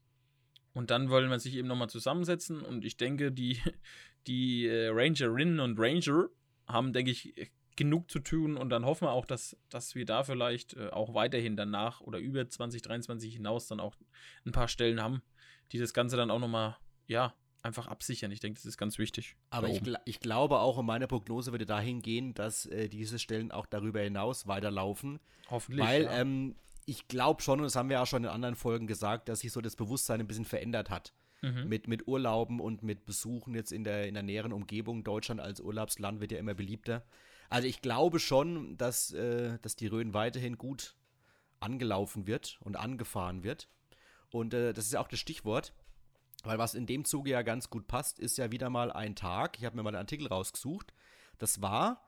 Und dann wollen wir sich eben nochmal zusammensetzen und ich denke, die, die äh, Rangerinnen und Ranger haben, denke ich, genug zu tun und dann hoffen wir auch, dass, dass wir da vielleicht äh, auch weiterhin danach oder über 2023 hinaus dann auch ein paar Stellen haben, die das Ganze dann auch nochmal, ja, einfach absichern. Ich denke, das ist ganz wichtig.
Aber ich, gl ich, glaube auch, und meine Prognose würde dahin gehen, dass äh, diese Stellen auch darüber hinaus weiterlaufen.
Hoffentlich.
Weil ja. ähm, ich glaube schon, und das haben wir auch schon in anderen Folgen gesagt, dass sich so das Bewusstsein ein bisschen verändert hat. Mhm. Mit, mit Urlauben und mit Besuchen jetzt in der, in der näheren Umgebung. Deutschland als Urlaubsland wird ja immer beliebter. Also ich glaube schon, dass, äh, dass die Rhön weiterhin gut angelaufen wird und angefahren wird. Und äh, das ist ja auch das Stichwort. Weil was in dem Zuge ja ganz gut passt, ist ja wieder mal ein Tag. Ich habe mir mal einen Artikel rausgesucht. Das war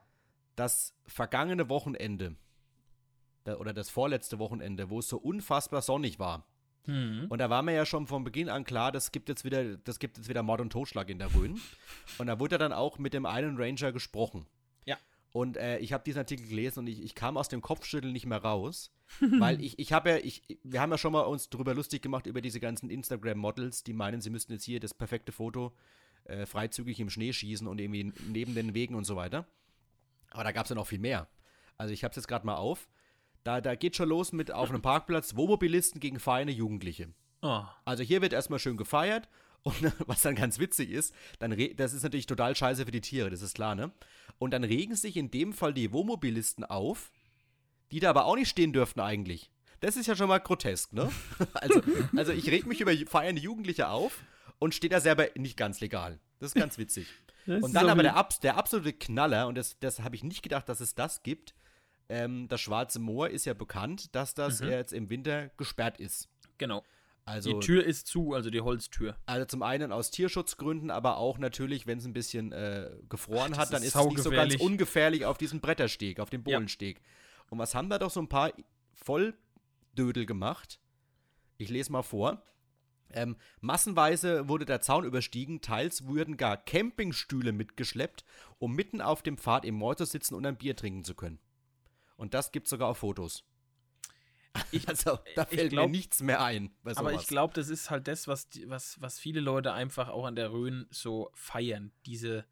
das vergangene Wochenende oder das vorletzte Wochenende, wo es so unfassbar sonnig war. Mhm. Und da war mir ja schon von Beginn an klar, das gibt jetzt wieder, das gibt jetzt wieder Mord und Totschlag in der Rhön. und da wurde dann auch mit dem einen Ranger gesprochen. Und äh, ich habe diesen Artikel gelesen und ich, ich kam aus dem Kopfschütteln nicht mehr raus. weil ich, ich habe ja, ich, wir haben ja schon mal uns darüber lustig gemacht, über diese ganzen Instagram-Models, die meinen, sie müssten jetzt hier das perfekte Foto äh, freizügig im Schnee schießen und irgendwie neben den Wegen und so weiter. Aber da gab es ja noch viel mehr. Also ich habe es jetzt gerade mal auf. Da, da geht schon los mit auf einem Parkplatz Wohnmobilisten gegen feine Jugendliche. Oh. Also hier wird erstmal schön gefeiert und was dann ganz witzig ist, dann das ist natürlich total scheiße für die Tiere, das ist klar, ne? Und dann regen sich in dem Fall die Wohnmobilisten auf, die da aber auch nicht stehen dürften eigentlich. Das ist ja schon mal grotesk, ne? Also, also ich reg mich über feiernde Jugendliche auf und stehe da selber nicht ganz legal. Das ist ganz witzig. und dann aber der, der absolute Knaller, und das, das habe ich nicht gedacht, dass es das gibt, ähm, das Schwarze Moor ist ja bekannt, dass das mhm. jetzt im Winter gesperrt ist.
Genau. Also, die Tür ist zu, also die Holztür.
Also zum einen aus Tierschutzgründen, aber auch natürlich, wenn es ein bisschen äh, gefroren Ach, hat, dann ist es nicht so ganz ungefährlich auf diesem Brettersteg, auf dem Bohlensteg. Ja. Und was haben da doch so ein paar Volldödel gemacht? Ich lese mal vor. Ähm, massenweise wurde der Zaun überstiegen, teils wurden gar Campingstühle mitgeschleppt, um mitten auf dem Pfad im Moor zu sitzen und ein Bier trinken zu können. Und das gibt es sogar auf Fotos. Ich, also, da fällt glaub, mir nichts mehr ein.
aber ich glaube, das ist halt das, was, was, was viele Leute einfach auch an der Rhön so feiern. Diese,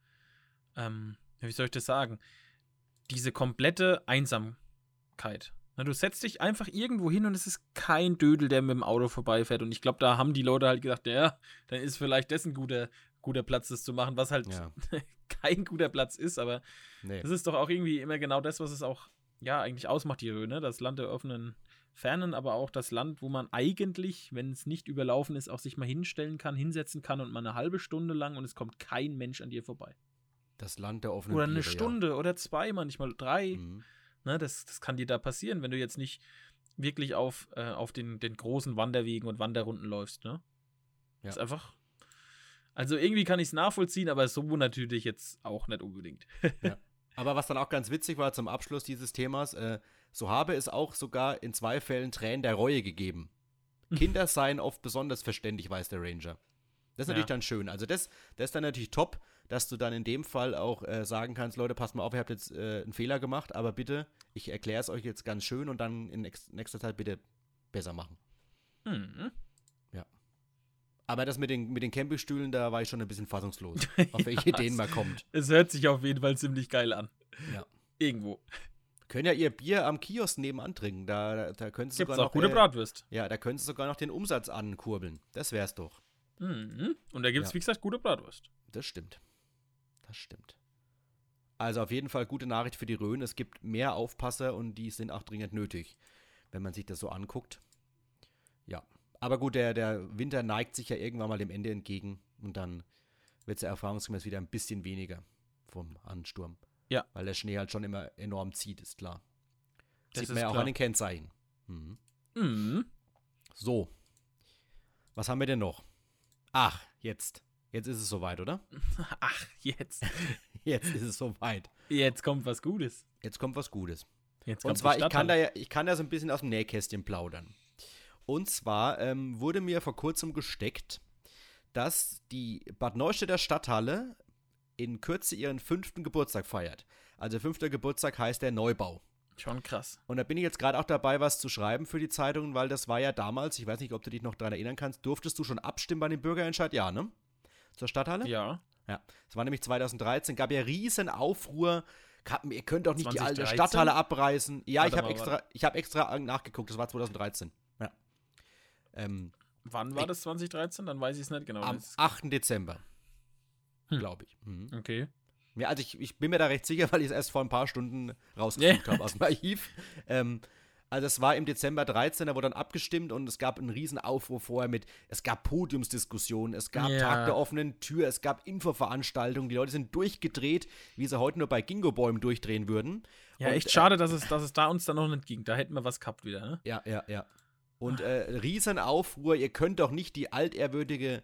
ähm, wie soll ich das sagen? Diese komplette Einsamkeit. Na, du setzt dich einfach irgendwo hin und es ist kein Dödel, der mit dem Auto vorbeifährt. Und ich glaube, da haben die Leute halt gedacht, ja, dann ist vielleicht das ein guter, guter Platz, das zu machen, was halt ja. kein guter Platz ist. Aber nee. das ist doch auch irgendwie immer genau das, was es auch ja, eigentlich ausmacht die Rhön, ne? das Land der offenen Fernen, aber auch das Land, wo man eigentlich, wenn es nicht überlaufen ist, auch sich mal hinstellen kann, hinsetzen kann und mal eine halbe Stunde lang und es kommt kein Mensch an dir vorbei.
Das Land der offenen
Oder eine Biere, Stunde ja. oder zwei, manchmal drei. Mhm. Ne, das, das kann dir da passieren, wenn du jetzt nicht wirklich auf, äh, auf den, den großen Wanderwegen und Wanderrunden läufst. Ne? Ja. ist einfach. Also irgendwie kann ich es nachvollziehen, aber so natürlich jetzt auch nicht unbedingt.
ja. Aber was dann auch ganz witzig war zum Abschluss dieses Themas, äh, so habe es auch sogar in zwei Fällen Tränen der Reue gegeben. Kinder seien oft besonders verständlich, weiß der Ranger. Das ist natürlich dann schön. Also das, das ist dann natürlich top, dass du dann in dem Fall auch äh, sagen kannst, Leute, passt mal auf, ihr habt jetzt äh, einen Fehler gemacht, aber bitte, ich erkläre es euch jetzt ganz schön und dann in nächster Zeit bitte besser machen. Mhm. Aber das mit den, mit den Campingstühlen, da war ich schon ein bisschen fassungslos, auf welche ja, Ideen man kommt.
Es hört sich auf jeden Fall ziemlich geil an. Ja. Irgendwo.
Können ja ihr Bier am Kiosk nebenan trinken. Da, da können sie
sogar noch, auch gute äh, Bratwürst.
Ja, da können sie sogar noch den Umsatz ankurbeln. Das wär's doch.
Mhm. Und da gibt's, ja. wie gesagt, gute Bratwurst.
Das stimmt. Das stimmt. Also auf jeden Fall gute Nachricht für die Rhön. Es gibt mehr Aufpasser und die sind auch dringend nötig, wenn man sich das so anguckt. Aber gut, der, der Winter neigt sich ja irgendwann mal dem Ende entgegen und dann wird es ja erfahrungsgemäß wieder ein bisschen weniger vom Ansturm.
Ja.
Weil der Schnee halt schon immer enorm zieht, ist klar. Das Sieht man ja auch an den Kennzeichen. Mhm. Mhm. So. Was haben wir denn noch? Ach, jetzt. Jetzt ist es soweit, oder?
Ach, jetzt.
jetzt ist es soweit.
Jetzt kommt was Gutes.
Jetzt kommt was Gutes. Jetzt Und zwar, ich kann, da ja, ich kann da so ein bisschen aus dem Nähkästchen plaudern. Und zwar ähm, wurde mir vor kurzem gesteckt, dass die Bad Neustädter Stadthalle in Kürze ihren fünften Geburtstag feiert. Also fünfter Geburtstag heißt der Neubau.
Schon krass.
Und da bin ich jetzt gerade auch dabei, was zu schreiben für die Zeitungen, weil das war ja damals, ich weiß nicht, ob du dich noch daran erinnern kannst, durftest du schon abstimmen bei dem Bürgerentscheid? Ja, ne? Zur Stadthalle?
Ja.
Ja. Das war nämlich 2013, gab ja riesen Aufruhr. Ihr könnt doch nicht
2013?
die alte Stadthalle abreißen. Ja,
Warte
ich habe extra, ich hab extra nachgeguckt, das war 2013. Ähm,
Wann war das 2013? Dann weiß ich es nicht genau.
am
Das ist-
8. Dezember,
Hm.
glaube ich. Mhm.
Okay.
Ja, also ich, ich bin mir da recht sicher, weil ich es erst vor ein paar Stunden rausgesucht habe aus dem Archiv. Ähm, also es war im Dezember 13, da wurde dann abgestimmt und es gab einen riesen Aufruhr vorher mit, es gab Podiumsdiskussionen, es gab
Ja.
Tag der offenen Tür, es gab Infoveranstaltungen, die Leute sind durchgedreht, wie sie heute nur bei Gingo-Bäumen durchdrehen würden.
Ja,
Und,
echt schade, dass es, dass es da uns dann noch nicht ging. Da hätten wir was gehabt wieder, ne?
Ja, ja, ja. Und äh, Riesenaufruhr, ihr könnt doch nicht die altehrwürdige.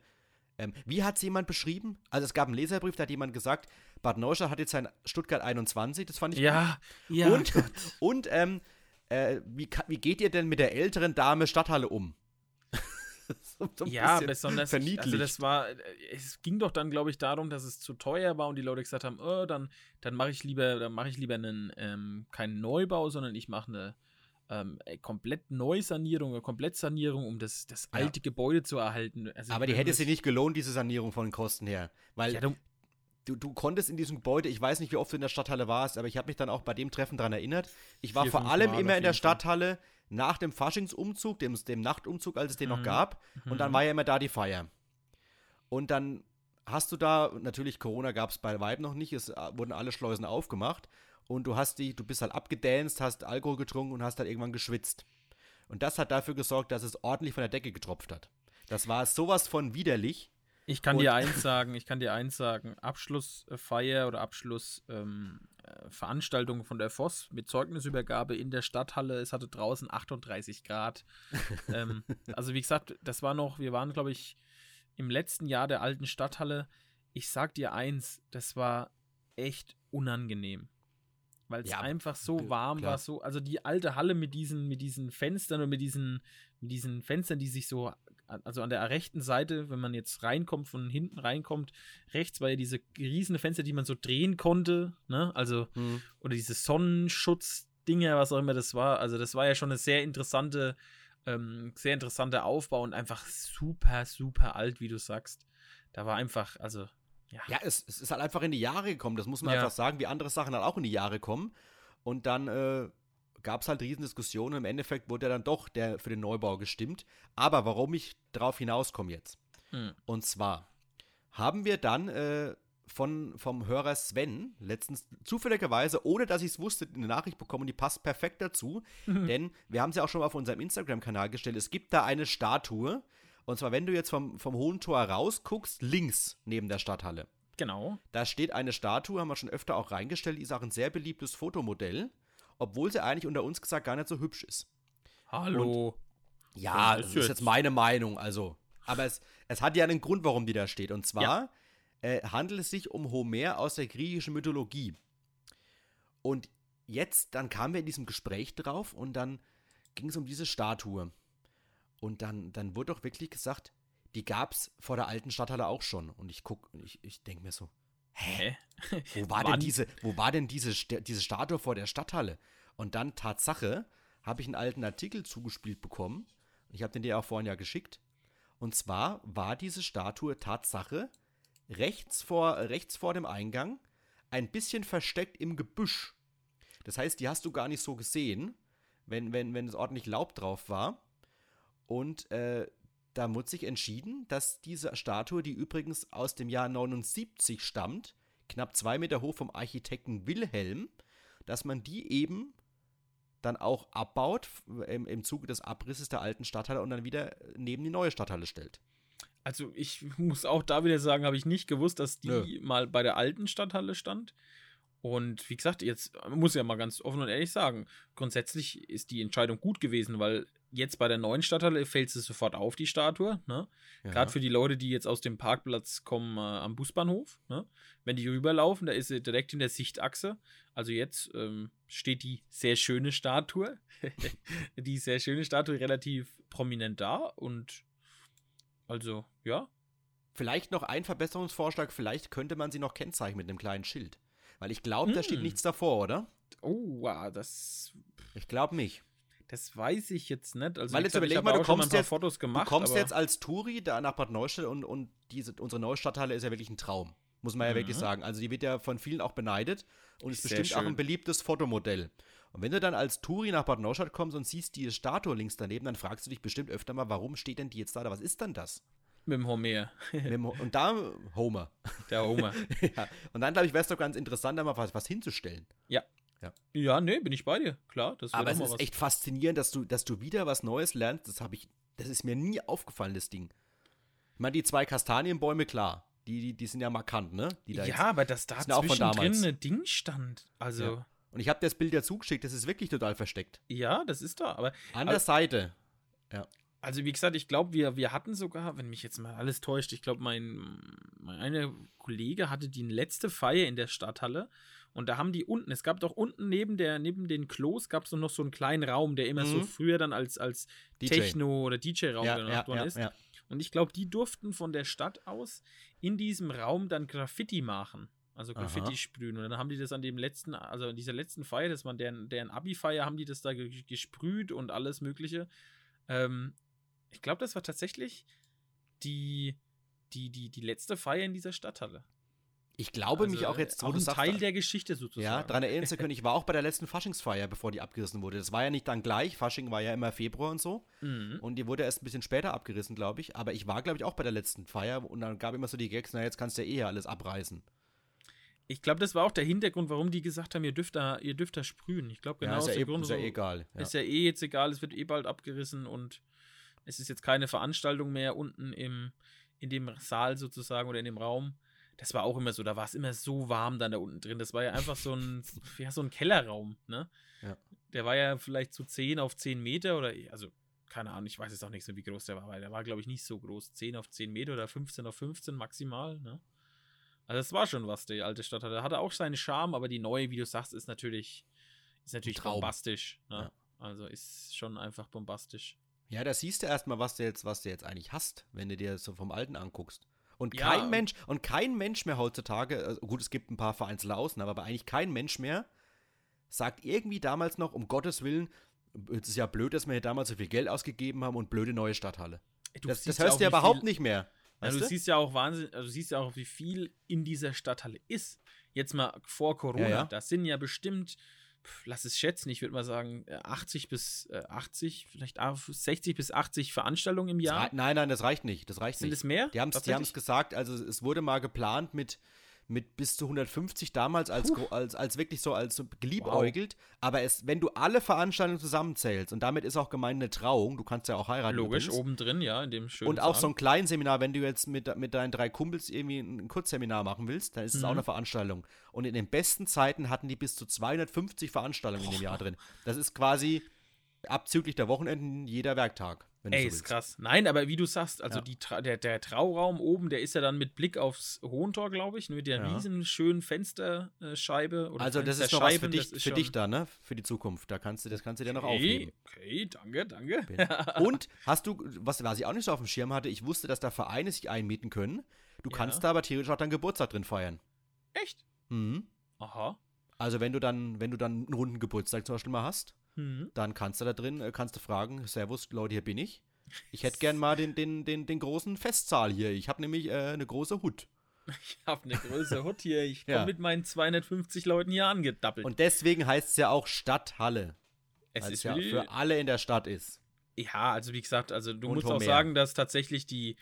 Ähm, wie hat es jemand beschrieben? Also es gab einen Leserbrief, da hat jemand gesagt, Bad Neustadt hat jetzt sein Stuttgart 21, das fand ich
Ja, ja.
und, und ähm, äh, wie, wie geht ihr denn mit der älteren Dame Stadthalle um? so,
Ja, besonders.
verniedlicht.
Also das war, äh, es ging doch dann, glaube ich, darum, dass es zu teuer war und die Leute gesagt haben, oh, dann, dann mache ich lieber, dann mache ich lieber einen, ähm, keinen Neubau, sondern ich mache eine ähm, äh, komplett Neusanierung oder Komplettsanierung, um das, das
Ja.
alte Gebäude zu erhalten. Also
Aber die hätte sich nicht gelohnt, diese Sanierung von den Kosten her. Weil
Ja, du,
du, du konntest in diesem Gebäude, ich weiß nicht, wie oft du in der Stadthalle warst, aber ich habe mich dann auch bei dem Treffen daran erinnert. Ich war
Vier,
vor allem
Mal
immer in der. Stadthalle nach dem Faschingsumzug, dem, dem Nachtumzug, als es den noch
Mhm.
gab. Und dann
Mhm.
war ja immer da die Feier. Und dann hast du da, natürlich Corona gab es bei Weib noch nicht, es äh, wurden alle Schleusen aufgemacht. Und du hast die, du bist halt abgedanced, hast Alkohol getrunken und hast halt irgendwann geschwitzt. Und das hat dafür gesorgt, dass es ordentlich von der Decke getropft hat. Das war sowas von widerlich.
Ich kann
Und-
dir eins sagen, ich kann dir eins sagen, Abschlussfeier oder Abschlussveranstaltung ähm, Veranstaltung von der Voss mit Zeugnisübergabe in der Stadthalle, es hatte draußen 38 Grad. ähm, also wie gesagt, das war noch, wir waren glaube ich im letzten Jahr der alten Stadthalle. Ich sag dir eins, das war echt unangenehm. Weil es
Ja,
einfach so warm
klar.
war, so, also die alte Halle mit diesen, mit diesen Fenstern und mit diesen, mit diesen Fenstern, die sich so also an der rechten Seite, wenn man jetzt reinkommt, von hinten reinkommt, rechts war ja diese riesige Fenster, die man so drehen konnte, ne? Also, oder diese Sonnenschutzdinger, was auch immer das war. Also, das war ja schon eine sehr interessante, ähm, sehr interessanter Aufbau und einfach super, super alt, wie du sagst. Da war einfach, also, ja.
Ja, es, es ist halt einfach in die Jahre gekommen. Das muss man
Ja.
einfach sagen, wie andere Sachen halt auch in die Jahre kommen. Und dann äh, gab es halt Riesendiskussionen. Im Endeffekt wurde ja dann doch der für den Neubau gestimmt. Aber warum ich darauf hinauskomme jetzt?
Hm.
Und zwar haben wir dann äh, von, vom Hörer Sven letztens zufälligerweise, ohne dass ich es wusste, eine Nachricht bekommen, und die passt perfekt dazu. Denn wir haben es ja auch schon mal auf unserem Instagram-Kanal gestellt. Es gibt da eine Statue. Und zwar, wenn du jetzt vom, vom Hohen Tor rausguckst, links neben der Stadthalle.
Genau.
Da steht eine Statue, haben wir schon öfter auch reingestellt, die ist auch ein sehr beliebtes Fotomodell, obwohl sie eigentlich unter uns gesagt gar nicht so hübsch ist.
Hallo.
Ja,
Das
das
ist jetzt-
meine Meinung, also. Aber es, es hat ja einen Grund, warum die da steht. Und zwar äh, handelt es sich um Homer aus der griechischen Mythologie. Und jetzt, dann kamen wir in diesem Gespräch drauf und dann ging es um diese Statue. Und dann, dann wurde doch wirklich gesagt, die gab es vor der alten Stadthalle auch schon. Und ich guck, ich, ich denke mir so,
Hä?
wo war denn diese, wo war denn diese, diese Statue vor der Stadthalle? Und dann Tatsache habe ich einen alten Artikel zugespielt bekommen. Ich habe den dir auch vorhin ja geschickt. Und zwar war diese Statue Tatsache rechts vor, rechts vor dem Eingang, ein bisschen versteckt im Gebüsch. Das heißt, die hast du gar nicht so gesehen, wenn, wenn, wenn es ordentlich Laub drauf war. Und äh, da wurde sich entschieden, dass diese Statue, die übrigens aus dem Jahr 79 stammt, knapp zwei Meter hoch vom Architekten Wilhelm, dass man die eben dann auch abbaut im, im Zuge des Abrisses der alten Stadthalle und dann wieder neben die neue Stadthalle stellt.
Also ich muss auch da wieder sagen, habe ich nicht gewusst, dass die
Nö.
mal bei der alten Stadthalle stand. Und wie gesagt, jetzt muss ja mal ganz offen und ehrlich sagen, grundsätzlich ist die Entscheidung gut gewesen, weil jetzt bei der neuen Stadthalle fällt sie sofort auf, die Statue. Ne?
Ja.
Gerade für die Leute, die jetzt aus dem Parkplatz kommen äh, am Busbahnhof. Ne? Wenn die rüberlaufen, da ist sie direkt in der Sichtachse. Also jetzt ähm, steht die sehr schöne Statue. die sehr schöne Statue relativ prominent da und also, ja.
Vielleicht noch ein Verbesserungsvorschlag, vielleicht könnte man sie noch kennzeichnen mit einem kleinen Schild. Weil ich glaube, da steht
Hm.
nichts davor, oder?
Oh, wow, das,
Ich glaube nicht.
das weiß ich jetzt nicht. Also,
Weil jetzt überleg mal, du
auch
kommst jetzt-
Fotos gemacht.
du kommst jetzt als Touri da nach Bad Neustadt und, und diese, unsere neue Stadthalle ist ja wirklich ein Traum. Muss man ja
Mhm.
wirklich sagen. Also die wird ja von vielen auch beneidet und ist
Sehr
bestimmt auch
schön.
ein beliebtes Fotomodell. Und wenn du dann als Touri nach Bad Neustadt kommst und siehst die Statue links daneben, dann fragst du dich bestimmt öfter mal, warum steht denn die jetzt da? oder Was ist denn das?
Mit dem Homer.
Und da Homer.
Der Homer.
ja. Und dann, glaube ich, wäre es doch ganz interessant, da mal was, was hinzustellen.
ja, nee, bin ich bei dir. Klar, das
Aber es ist
was.
echt faszinierend, dass du, dass du wieder was Neues lernst. Das habe ich, das ist mir nie aufgefallen, das Ding. Ich meine, die zwei Kastanienbäume, klar. Die, die, die sind ja markant, ne? Die da
ja,
jetzt-
aber dass da zwischendrin ein Ding stand. Also,
Ja. Und ich habe dir das Bild ja zugeschickt, das ist wirklich total versteckt.
ja, das ist da. Aber
An der Seite.
Also wie gesagt, ich glaube, wir, wir hatten sogar, wenn mich jetzt mal alles täuscht, ich glaube, mein, mein einer Kollege hatte die letzte Feier in der Stadthalle und da haben die unten, es gab doch unten neben der, neben den Klos gab es noch so einen kleinen Raum, der immer so
Mhm.
früher dann als, als
DJ.
Techno- oder DJ-Raum
Ja,
gemacht
ja,
worden
ja,
ist.
ja.
Und ich glaube, die durften von der Stadt aus in diesem Raum dann Graffiti machen. Also Graffiti
Aha.
sprühen. Und dann haben die das an dem letzten, also an dieser letzten Feier, das war deren, deren Abi-Feier, haben die das da ge gesprüht und alles Mögliche. Ähm, ich glaube, das war tatsächlich die, die, die, die letzte Feier in dieser Stadthalle.
Ich glaube
Also,
mich auch jetzt, wo
auch ein Teil der Geschichte sozusagen.
ja, daran erinnern zu können, ich war auch bei der letzten Faschingsfeier, bevor die abgerissen wurde. Das war ja nicht dann gleich, Fasching war ja immer Februar und so.
Mhm.
Und die wurde erst ein bisschen später abgerissen, glaube ich. Aber ich war, glaube ich, auch bei der letzten Feier und dann gab immer so die Gags, na, jetzt kannst du ja eh alles abreißen.
Ich glaube, das war auch der Hintergrund, warum die gesagt haben, ihr dürft da, ihr dürft da sprühen. Ich glaube, genau
ja, ist ja, eh, ist ja eh egal. Ja.
Ist ja eh jetzt egal, es wird eh bald abgerissen und es ist jetzt keine Veranstaltung mehr unten im, in dem Saal sozusagen oder in dem Raum. Das war auch immer so, da war es immer so warm dann da unten drin. Das war ja einfach so ein, ja, so ein Kellerraum, ne?
Ja.
Der war ja vielleicht so 10 auf 10 Meter oder, also, keine Ahnung, ich weiß jetzt auch nicht so, wie groß der war, weil der war, glaube ich, nicht so groß. 10 auf 10 Meter oder 15 auf 15 maximal, ne? Also, das war schon was, die alte Stadt hatte. Hatte auch seinen Charme, aber die neue, wie du sagst, ist natürlich, ist natürlich bombastisch, ne?
Ja.
Also, ist schon einfach bombastisch.
Ja, da siehst du erstmal, was du jetzt, was du jetzt eigentlich hast, wenn du dir so vom Alten anguckst. Und
Ja,
kein Mensch, und kein Mensch mehr heutzutage, also gut, es gibt ein paar vereinzelte Ausnahmen, aber eigentlich kein Mensch mehr sagt irgendwie damals noch, um Gottes Willen, es ist ja blöd, dass wir hier damals so viel Geld ausgegeben haben und blöde neue Stadthalle.
Du
Das, das hörst du ja überhaupt
viel,
nicht mehr. Weißt
du
du?
siehst ja auch Wahnsinn, also du siehst ja auch, wie viel in dieser Stadthalle ist. Jetzt mal vor Corona,
Ja, ja.
das sind ja bestimmt, lass es schätzen, ich würde mal sagen, äh, 80 bis äh, 80, vielleicht auch 60 bis 80 Veranstaltungen im Jahr.
Nein, nein, das reicht nicht. Das reicht
Sind
nicht.
es mehr?
Die haben es gesagt, also es wurde mal geplant mit, mit bis zu 150 damals als, als, als wirklich so als geliebäugelt. Aber es, wenn du alle Veranstaltungen zusammenzählst, und damit ist auch gemeint eine Trauung, du kannst ja auch heiraten.
Logisch,
übrigens.
oben drin, ja, in dem schönen
Und auch
Saal.
so ein Kleinseminar, wenn du jetzt mit, mit deinen drei Kumpels irgendwie ein Kurzseminar machen willst, dann ist es auch
Mhm.
eine Veranstaltung. Und in den besten Zeiten hatten die bis zu 250 Veranstaltungen in dem Jahr drin. Das ist quasi abzüglich der Wochenenden jeder Werktag,
Ey, ist
so willst.
krass. Nein, aber wie du sagst, also
Ja.
der, der Trauraum oben, der ist ja dann mit Blick aufs Hohentor, glaube ich, mit der
Ja.
riesen schönen Fensterscheibe. Oder
Also das ist noch was für dich,
ist
für dich da, ne? Für die Zukunft. Da kannst du, das kannst du dir noch
Okay,
aufnehmen.
okay, danke, danke.
Und hast du, was, was ich auch nicht so auf dem Schirm hatte, ich wusste, dass da Vereine sich einmieten können. Du
Ja.
kannst da aber theoretisch auch deinen Geburtstag drin feiern.
Echt?
Mhm.
Aha.
Also wenn du dann, wenn du dann einen runden Geburtstag zum Beispiel mal hast,
Hm.
dann kannst du da drin, äh, kannst du fragen, Servus, Leute, hier bin ich. Ich hätte gern mal den, den, den, den großen Festsaal hier. Ich habe nämlich äh, eine große Hut.
Ich habe eine größere Hut hier. Ich komme
Ja.
mit meinen 250 Leuten hier angedappelt.
Und deswegen heißt es ja auch Stadthalle.
es ist
ja für alle in der Stadt ist.
Ja, also wie gesagt, also du
Und
musst auch
Homer.
sagen, dass tatsächlich die,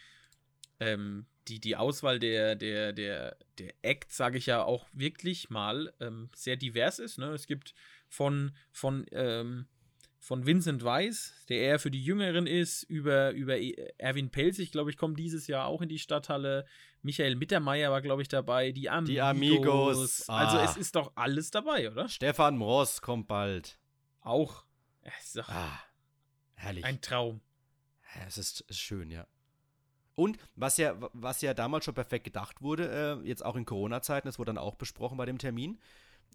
ähm, die, die Auswahl der, der, der, der Acts, sage ich ja, auch wirklich mal ähm, sehr divers ist. Ne? Es gibt von, von, ähm, von Vincent Weiss, der eher für die Jüngeren ist, über, über E- Erwin Pelzig, glaube ich, kommt dieses Jahr auch in die Stadthalle. Michael Mittermeier war, glaube ich, dabei. Die Amigos.
Die Amigos,
Also
ah.
es ist doch alles dabei, oder?
Stefan Mross kommt bald.
Auch. Doch
Ah, herrlich.
ein Traum.
Es ist, ist schön, ja. Und was ja, was ja damals schon perfekt gedacht wurde, äh, jetzt auch in Corona-Zeiten, das wurde dann auch besprochen bei dem Termin,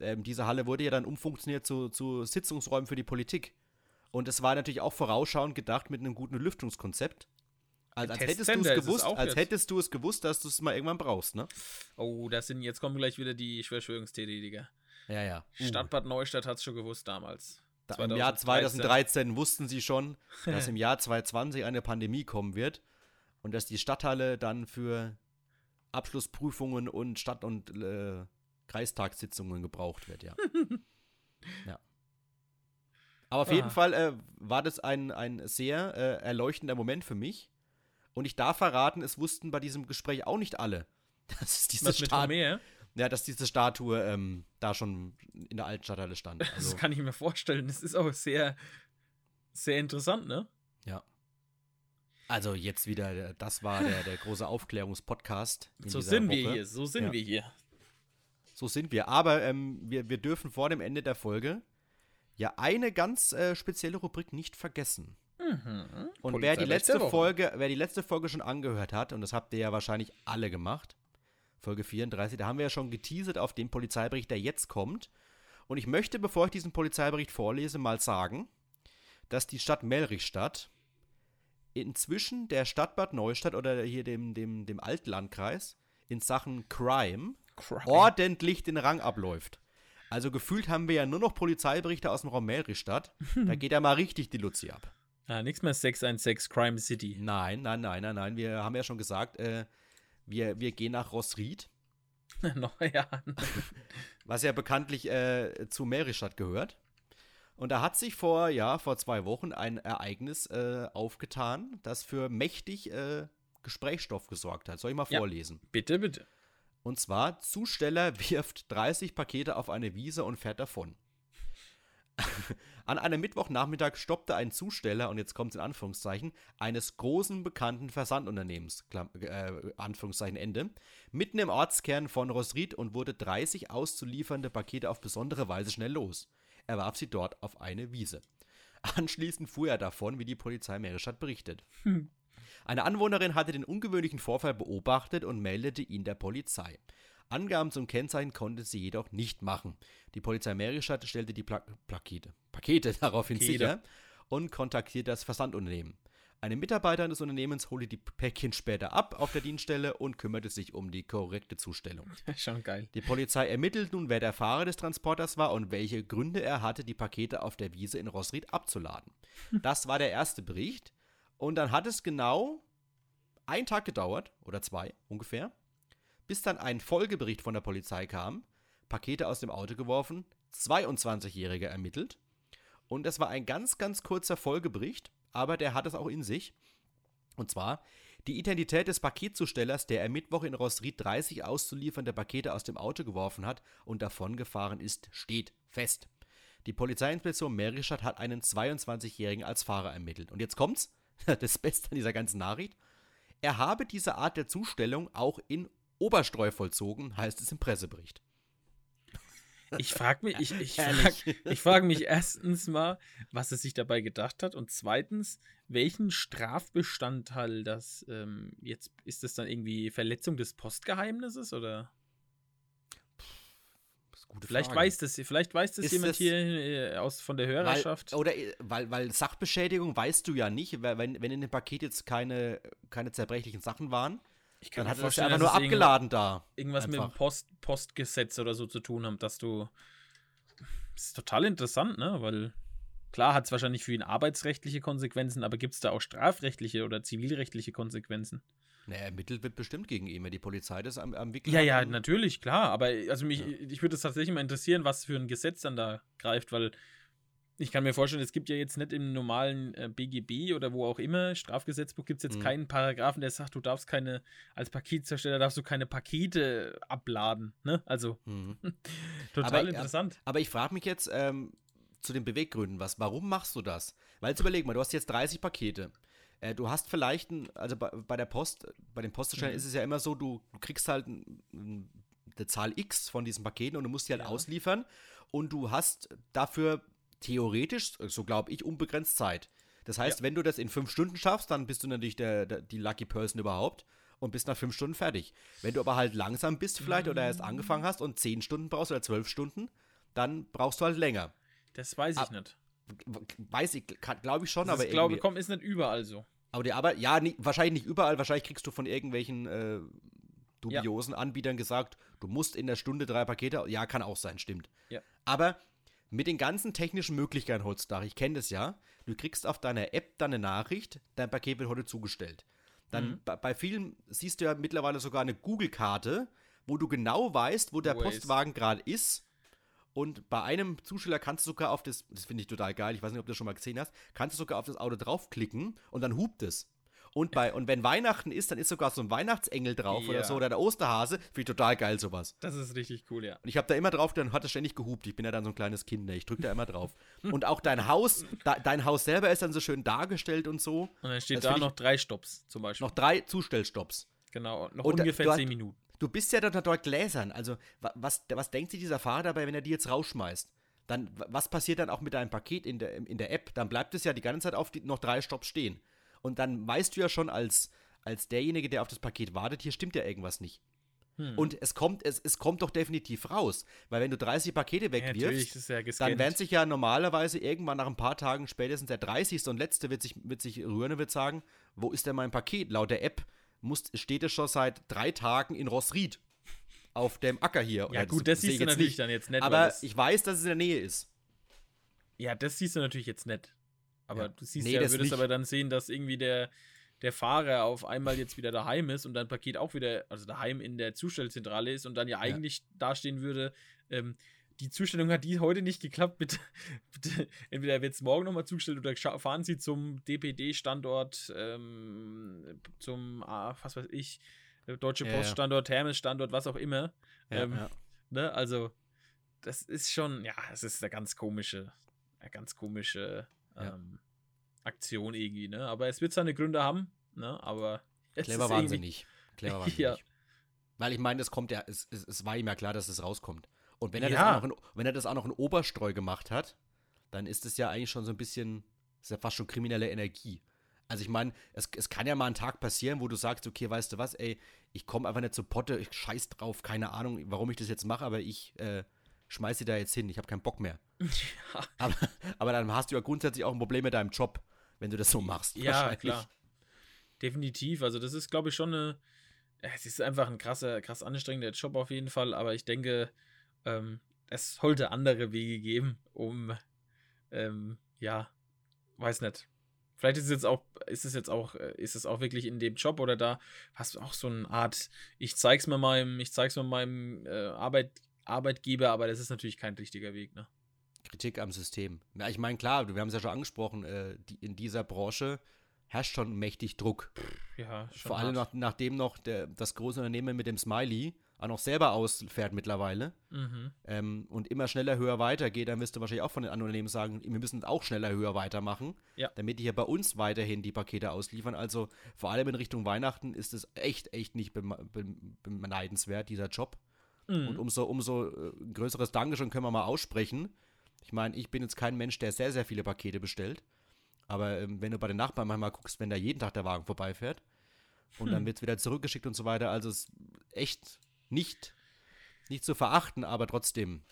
ähm, diese Halle wurde ja dann umfunktioniert zu, zu Sitzungsräumen für die Politik. Und es war natürlich auch vorausschauend gedacht mit einem guten Lüftungskonzept. Also, als hättest du es
es
gewusst,
auch
als
jetzt.
hättest du es gewusst, dass du es mal irgendwann brauchst, ne?
Oh, das sind, jetzt kommen gleich wieder die Verschwörungstheoretiker.
Ja, ja. Uh.
Stadt Bad Neustadt hat es schon gewusst damals.
Da, Im Jahr 2013 wussten sie schon, dass im Jahr 2020 eine Pandemie kommen wird und dass die Stadthalle dann für Abschlussprüfungen und Stadt- und äh, Kreistagssitzungen gebraucht wird, ja. ja. Aber auf jeden
Ah.
Fall äh, war das ein, ein sehr äh, erleuchtender Moment für mich. Und ich darf verraten, es wussten bei diesem Gespräch auch nicht alle, dass es diese, Statue, ja, dass diese Statue ähm, da schon in der alten Stadthalle stand. Also,
Das kann ich mir vorstellen. Das ist auch sehr, sehr interessant, ne?
ja. Also jetzt wieder, äh, das war der, der große Aufklärungspodcast.
So sind wir
Woche.
hier, so sind
Ja.
wir hier.
So sind wir. Aber ähm, wir, wir dürfen vor dem Ende der Folge ja eine ganz äh, spezielle Rubrik nicht vergessen.
Mhm.
Und wer die, letzte. Folge, wer die letzte Folge schon angehört hat, und das habt ihr ja wahrscheinlich alle gemacht, Folge 34, da haben wir ja schon geteasert auf den Polizeibericht, der jetzt kommt. Und ich möchte, bevor ich diesen Polizeibericht vorlese, mal sagen, dass die Stadt Melrichstadt inzwischen der Stadt Bad Neustadt oder hier dem, dem, dem Altlandkreis in Sachen Crime. Ordentlich den Rang abläuft. Also gefühlt haben wir ja nur noch Polizeiberichte aus dem Raum Melrichstadt. Da geht ja mal richtig die Luzi ab.
Ah, nichts mehr 616 Crime City.
Nein, nein, nein, nein, nein. Wir haben ja schon gesagt, äh, wir, wir gehen nach Rossried,
Noch, ja.
was ja bekanntlich äh, zu Meristadt gehört. Und da hat sich vor, ja, vor zwei Wochen ein Ereignis äh, aufgetan, das für mächtig äh, Gesprächsstoff gesorgt hat. Soll ich mal
Ja.
vorlesen?
Bitte, bitte.
Und zwar, Zusteller wirft 30 Pakete auf eine Wiese und fährt davon. An einem Mittwochnachmittag stoppte ein Zusteller, und jetzt kommt es in Anführungszeichen, eines großen bekannten Versandunternehmens, Klam äh, Anführungszeichen Ende, mitten im Ortskern von Rosried und wurde 30 auszuliefernde Pakete auf besondere Weise schnell los. Er warf sie dort auf eine Wiese. Anschließend fuhr er davon, wie die Polizei Meerestadt berichtet. Eine Anwohnerin hatte den ungewöhnlichen Vorfall beobachtet und meldete ihn der Polizei. Angaben zum Kennzeichen konnte sie jedoch nicht machen. Die Polizei Meristadt stellte die Pla Plakete, Pakete daraufhin
Pakete.
sicher und kontaktierte das Versandunternehmen. Eine Mitarbeiterin des Unternehmens holte die Päckchen später ab auf der Dienststelle und kümmerte sich um die korrekte Zustellung.
Schon geil.
Die Polizei ermittelt nun, wer der Fahrer des Transporters war und welche Gründe er hatte, die Pakete auf der Wiese in Rossried abzuladen. Das war der erste Bericht. Und dann hat es genau einen Tag gedauert, oder zwei ungefähr, bis dann ein Folgebericht von der Polizei kam, Pakete aus dem Auto geworfen, 22-Jähriger ermittelt. Und das war ein ganz, ganz kurzer Folgebericht, aber der hat es auch in sich. Und zwar, die Identität des Paketzustellers, der am Mittwoch in Rossried 30 auszuliefernde Pakete aus dem Auto geworfen hat und davongefahren ist, steht fest. Die Polizeiinspektion Meristadt hat einen 22-Jährigen als Fahrer ermittelt. Und jetzt kommt's, das Beste an dieser ganzen Nachricht. Er habe diese Art der Zustellung auch in Oberstreu vollzogen, heißt es im Pressebericht.
Ich frage mich, ich, ich
Herrlich.
frag, ich frag mich erstens mal, was er sich dabei gedacht hat und zweitens, welchen Strafbestandteil das ähm, jetzt ist das dann irgendwie Verletzung des Postgeheimnisses oder
gute
vielleicht
Frage.
weiß das vielleicht weiß das
Ist
jemand
das-
hier äh, aus von der
Weil,
Hörerschaft.
oder äh, weil, weil Sachbeschädigung weißt du ja nicht, weil wenn, wenn in dem Paket jetzt keine, keine zerbrechlichen Sachen waren,
ich
dann
mir
hat er das ja einfach nur abgeladen da.
Irgendwas mit dem
Einfach.
Post, Postgesetz oder so zu tun haben, dass du. Das ist total interessant, ne? Weil klar hat es wahrscheinlich für ihn arbeitsrechtliche Konsequenzen, aber gibt es da auch strafrechtliche oder zivilrechtliche Konsequenzen?
Naja, ermittelt wird bestimmt gegen ihn, wenn die Polizei das am, am Wickel
Ja, ja,
dann-
natürlich, klar. Aber also mich, ich würde es tatsächlich mal interessieren, was für ein Gesetz dann da greift, weil ich kann mir vorstellen, es gibt ja jetzt nicht im normalen äh, BGB oder wo auch immer, Strafgesetzbuch, gibt es jetzt
Mhm.
keinen Paragraphen, der sagt, du darfst keine, als Pakethersteller darfst du keine Pakete abladen. Ne? Also
Mhm.
total
Aber,
interessant.
Aber ich frage mich jetzt ähm, zu den Beweggründen, was, warum machst du das? Weil jetzt überleg mal, du hast jetzt 30 Pakete. Äh, du hast vielleicht, ein, also bei, bei der Post, bei den Poststellen
Mhm.
ist es ja immer so, du, du kriegst halt ein, ein, eine Zahl X von diesen Paketen und du musst die halt
Ja.
ausliefern und du hast dafür theoretisch, so glaube ich, unbegrenzt Zeit. Das heißt, wenn du das in fünf Stunden schaffst, dann bist du natürlich der, der, die Lucky Person überhaupt und bist nach fünf Stunden fertig. Wenn du aber halt langsam bist vielleicht oder erst angefangen hast und zehn Stunden brauchst oder zwölf Stunden, dann brauchst du halt länger.
Das weiß ich
ab-
nicht.
Weiß ich, glaube ich schon,
Das
aber
ist, glaube kommt, ist nicht überall so.
aber die Arbeit, ja, nie, wahrscheinlich nicht überall, wahrscheinlich kriegst du von irgendwelchen äh, dubiosen ja. Anbietern gesagt, du musst in der Stunde drei Pakete. Ja, kann auch sein, stimmt.
Ja.
Aber mit den ganzen technischen Möglichkeiten heutzutage, ich kenne das ja, du kriegst auf deiner App dann eine Nachricht, dein Paket wird heute zugestellt. Dann mhm. bei, bei, vielen siehst du ja mittlerweile sogar eine Google-Karte, wo du genau weißt, wo der Waze. Postwagen gerade ist. Und bei einem Zusteller kannst du sogar auf das, das finde ich total geil, ich weiß nicht, ob du das schon mal gesehen hast, kannst du sogar auf das Auto draufklicken und dann hupt es. Und, bei, und wenn Weihnachten ist, dann ist sogar so ein Weihnachtsengel drauf ja. oder so oder der Osterhase. Finde ich total geil, sowas.
Das ist richtig cool, ja.
Und ich habe da immer drauf, dann hat es ständig gehupt. Ich bin ja dann so ein kleines Kind, ne? Ich drücke da immer drauf. und auch dein Haus, da, dein Haus selber ist dann so schön dargestellt und so.
Und dann steht das da noch drei Stops zum Beispiel.
Noch drei Zustellstopps.
Genau, noch und ungefähr zehn Minuten.
Du bist ja dort, dort gläsern. Also, was, was denkt sich dieser Fahrer dabei, wenn er die jetzt rausschmeißt? Dann, was passiert dann auch mit deinem Paket in der, in der App? Dann bleibt es ja die ganze Zeit auf die, noch drei Stops stehen. Und dann weißt du ja schon als, als derjenige, der auf das Paket wartet, hier stimmt ja irgendwas nicht. Hm. Und es kommt, es, es kommt doch definitiv raus. Weil wenn du 30 Pakete wegwirfst, ja, dann werden sich ja normalerweise irgendwann nach ein paar Tagen spätestens der 30. und letzte wird sich, wird sich rühren und wird sagen, wo ist denn mein Paket? Laut der App muss, steht es schon seit drei Tagen in Rossried auf dem Acker hier.
Ja gut, das, das siehst du natürlich nicht. dann jetzt
nicht. Aber ich weiß, dass es in der Nähe ist.
Ja, das siehst du natürlich jetzt nicht. Aber ja. du siehst nee, ja, würdest nicht. aber dann sehen, dass irgendwie der, der Fahrer auf einmal jetzt wieder daheim ist und dein Paket auch wieder, also daheim in der Zustellzentrale ist und dann ja eigentlich ja. dastehen würde, ähm, die Zustellung hat die heute nicht geklappt, bitte, bitte entweder wird es morgen nochmal zugestellt oder fahren Sie zum DPD-Standort, ähm, zum, ah, was weiß ich, äh, Deutsche Post-Standort, Hermes-Standort, was auch immer. Ja, ähm, ja. Ne, also, das ist schon, ja, es ist eine ganz komische, eine ganz komische ähm, Aktion irgendwie, ne? Aber es wird seine Gründe haben, ne? Aber
Clever waren sie nicht. Clever waren sie ja. nicht. Weil ich meine, es kommt ja, es, es, es, war ihm ja klar, dass es rauskommt. Und wenn er, ja. das auch noch in, wenn er das auch noch in Oberstreu gemacht hat, dann ist es ja eigentlich schon so ein bisschen, ist ja fast schon kriminelle Energie. Also ich meine, es, es kann ja mal ein Tag passieren, wo du sagst, okay, weißt du was, ey, ich komme einfach nicht zur Potte, ich scheiß drauf, keine Ahnung, warum ich das jetzt mache, aber ich äh, schmeiß sie da jetzt hin, ich habe keinen Bock mehr. Ja. Aber, aber dann hast du ja grundsätzlich auch ein Problem mit deinem Job, wenn du das so machst.
Ja, klar. Definitiv. Also, das ist, glaube ich, schon eine. Es ist einfach ein krasser, krass anstrengender Job auf jeden Fall, aber ich denke, ähm, es sollte andere Wege geben, um, ähm, ja, weiß nicht. Vielleicht ist es jetzt auch, ist es jetzt auch, äh, ist es auch wirklich in dem Job oder da hast du auch so eine Art, ich zeig's mir meinem, ich zeig's mir meinem äh, Arbeit, Arbeitgeber, aber das ist natürlich kein richtiger Weg, ne?
Kritik am System. Ja, ich meine, klar, wir haben es ja schon angesprochen, äh, die, in dieser Branche herrscht schon mächtig Druck.
Ja,
schon Vor allem nach, nachdem noch der, das große Unternehmen mit dem Smiley auch noch selber ausfährt mittlerweile mhm. ähm, und immer schneller, höher weitergeht, dann wirst du wahrscheinlich auch von den anderen Unternehmen sagen, wir müssen auch schneller, höher weitermachen,
ja.
damit die hier bei uns weiterhin die Pakete ausliefern. Also vor allem in Richtung Weihnachten ist es echt, echt nicht beneidenswert, dieser Job. Mhm. Und umso, umso äh, größeres Dankeschön können wir mal aussprechen. Ich meine, ich bin jetzt kein Mensch, der sehr, sehr viele Pakete bestellt. Aber ähm, wenn du bei den Nachbarn manchmal guckst, wenn da jeden Tag der Wagen vorbeifährt und hm. dann wird es wieder zurückgeschickt und so weiter, also es ist echt nicht, nicht zu verachten, aber trotzdem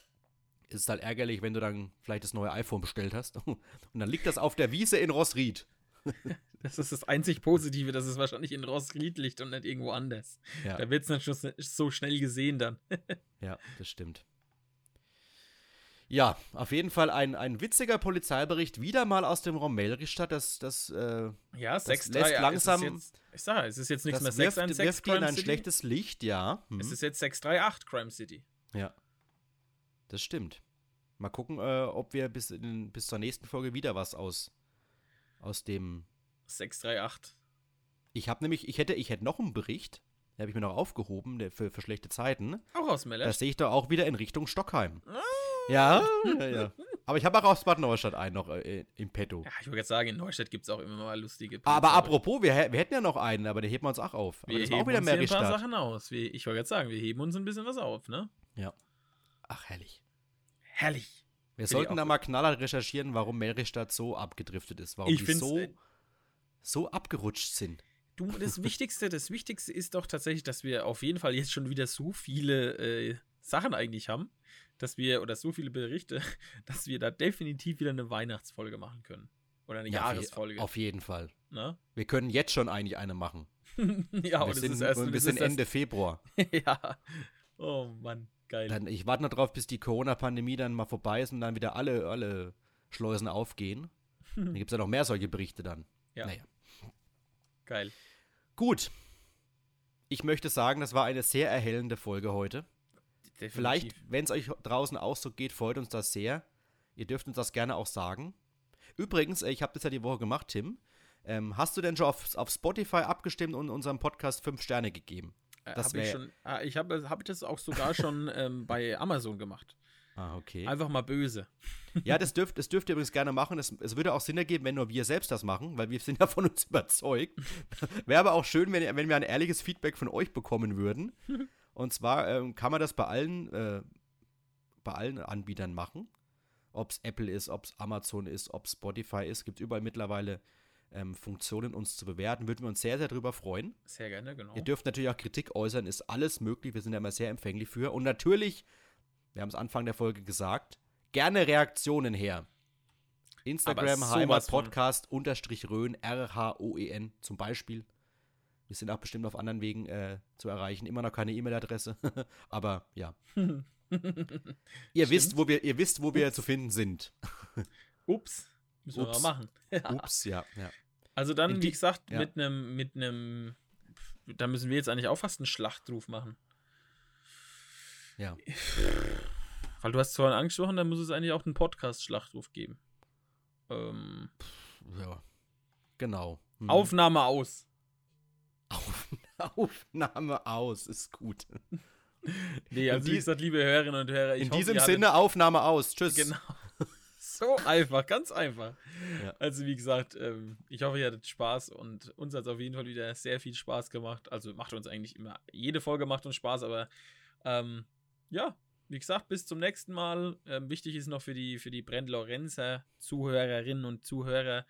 ist es halt ärgerlich, wenn du dann vielleicht das neue iPhone bestellt hast und dann liegt das auf der Wiese in Rossried.
Das ist das einzig Positive, dass es wahrscheinlich in Rossried liegt und nicht irgendwo anders. Ja. Da wird es natürlich so schnell gesehen dann.
ja, das stimmt. Ja, auf jeden Fall ein, ein witziger Polizeibericht, wieder mal aus dem Romelristadt. Das, das, äh,
ja, 6,
das 3, lässt langsam.
Jetzt, ich sage, es ist jetzt nichts mehr
616 wirft, wirft ein schlechtes Licht, ja.
Hm. Es ist jetzt 638 Crime City.
Ja. Das stimmt. Mal gucken, äh, ob wir bis, in, bis zur nächsten Folge wieder was aus, aus dem
638.
Ich habe nämlich, ich hätte, ich hätte noch einen Bericht, den habe ich mir noch aufgehoben, der für, für schlechte Zeiten.
Auch aus Meller.
Das sehe ich doch auch wieder in Richtung Stockheim. Ah. Ja, ja, ja. Aber ich habe auch aus Bad Neustadt einen noch äh, im Petto.
Ja, ich wollte jetzt sagen, in Neustadt gibt es auch immer mal lustige
Pilze, Aber apropos, wir, wir, hätten ja noch einen, aber den heben wir uns auch auf.
Aber wir heben auch wieder uns ein paar Sachen aus. Wie, ich wollte jetzt sagen, wir heben uns ein bisschen was auf, ne?
Ja. Ach, herrlich.
Herrlich.
Wir Find sollten da mal knaller recherchieren, warum Melrichstadt so abgedriftet ist. Warum
ich
die so, äh, so abgerutscht sind.
Du, das Wichtigste, das Wichtigste ist doch tatsächlich, dass wir auf jeden Fall jetzt schon wieder so viele äh, Sachen eigentlich haben dass wir, oder so viele Berichte, dass wir da definitiv wieder eine Weihnachtsfolge machen können. Oder eine ja, Jahresfolge.
Auf jeden Fall.
Na?
Wir können jetzt schon eigentlich eine machen.
ja,
wir sind, und wir sind Ende Februar.
ja. Oh Mann, geil.
Dann, ich warte noch drauf, bis die Corona-Pandemie dann mal vorbei ist und dann wieder alle, alle Schleusen aufgehen. dann gibt es ja noch mehr solche Berichte dann.
Ja.
Naja.
Geil.
Gut. Ich möchte sagen, das war eine sehr erhellende Folge heute.
Definitiv.
Vielleicht, wenn es euch draußen auch so geht, freut uns das sehr. Ihr dürft uns das gerne auch sagen. Übrigens, äh, ich habe das ja die Woche gemacht, Tim. Ähm, hast du denn schon auf, auf Spotify abgestimmt und unserem Podcast fünf Sterne gegeben?
Äh,
Das
hab ich schon, ah, ich habe hab ich das auch sogar schon ähm, bei Amazon gemacht.
Ah, okay.
Einfach mal böse.
Ja, das dürft, das dürft ihr übrigens gerne machen. Es, es würde auch Sinn ergeben, wenn nur wir selbst das machen, weil wir sind ja von uns überzeugt. Wäre aber auch schön, wenn, wenn wir ein ehrliches Feedback von euch bekommen würden. Und zwar ähm, kann man das bei allen, äh, bei allen Anbietern machen. Ob es Apple ist, ob es Amazon ist, ob es Spotify ist. Gibt überall mittlerweile ähm, Funktionen, uns zu bewerten. Würden wir uns sehr, sehr drüber freuen.
Sehr gerne, genau.
Ihr dürft natürlich auch Kritik äußern, ist alles möglich. Wir sind ja immer sehr empfänglich für. Und natürlich, wir haben es Anfang der Folge gesagt, gerne Reaktionen her. Instagram, Heimat. Podcast, unterstrich Rhön, R-H-O-E-N zum Beispiel. Wir sind auch bestimmt auf anderen Wegen äh, zu erreichen. Immer noch keine E-Mail-Adresse. Aber ja. ihr, wisst, wo wir, ihr wisst, wo wir zu finden sind.
Ups. Müssen
Ups.
wir mal machen.
Ups, ja. ja.
Also dann,
In
wie
die-
gesagt,
ja.
mit einem, mit einem, da müssen wir jetzt eigentlich auch fast einen Schlachtruf machen.
ja.
Weil du hast es vorhin angesprochen, dann muss es eigentlich auch einen Podcast-Schlachtruf geben. Ähm,
ja. Genau. Hm.
Aufnahme aus.
Auf, Aufnahme aus, ist gut.
Nee, also wie gesagt, liebe Hörerinnen und Hörer, ich
In
hoffe,
diesem Sinne, Aufnahme aus. Tschüss.
Genau. So einfach, ganz einfach.
Ja.
Also wie gesagt, ähm, ich hoffe, ihr hattet Spaß und uns hat es auf jeden Fall wieder sehr viel Spaß gemacht. Also macht uns eigentlich immer, jede Folge macht uns Spaß, aber ähm, ja, wie gesagt, bis zum nächsten Mal. Ähm, wichtig ist noch für die, für die Brent-Lorenzer Zuhörerinnen und Zuhörer,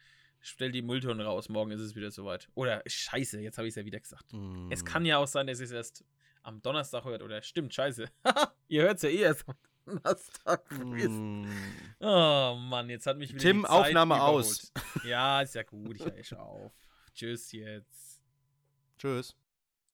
stell die Mülltonnen raus, morgen ist es wieder soweit. Oder scheiße, jetzt habe ich es ja wieder gesagt.
Mm.
Es kann ja auch sein, dass ihr es erst am Donnerstag hört, oder stimmt, scheiße. ihr hört es ja eh erst am Donnerstag.
Mm.
Oh Mann, jetzt hat mich wieder
Tim, Aufnahme
überholt.
aus.
Ja, ist ja gut, ich höre schon auf. Tschüss jetzt.
Tschüss.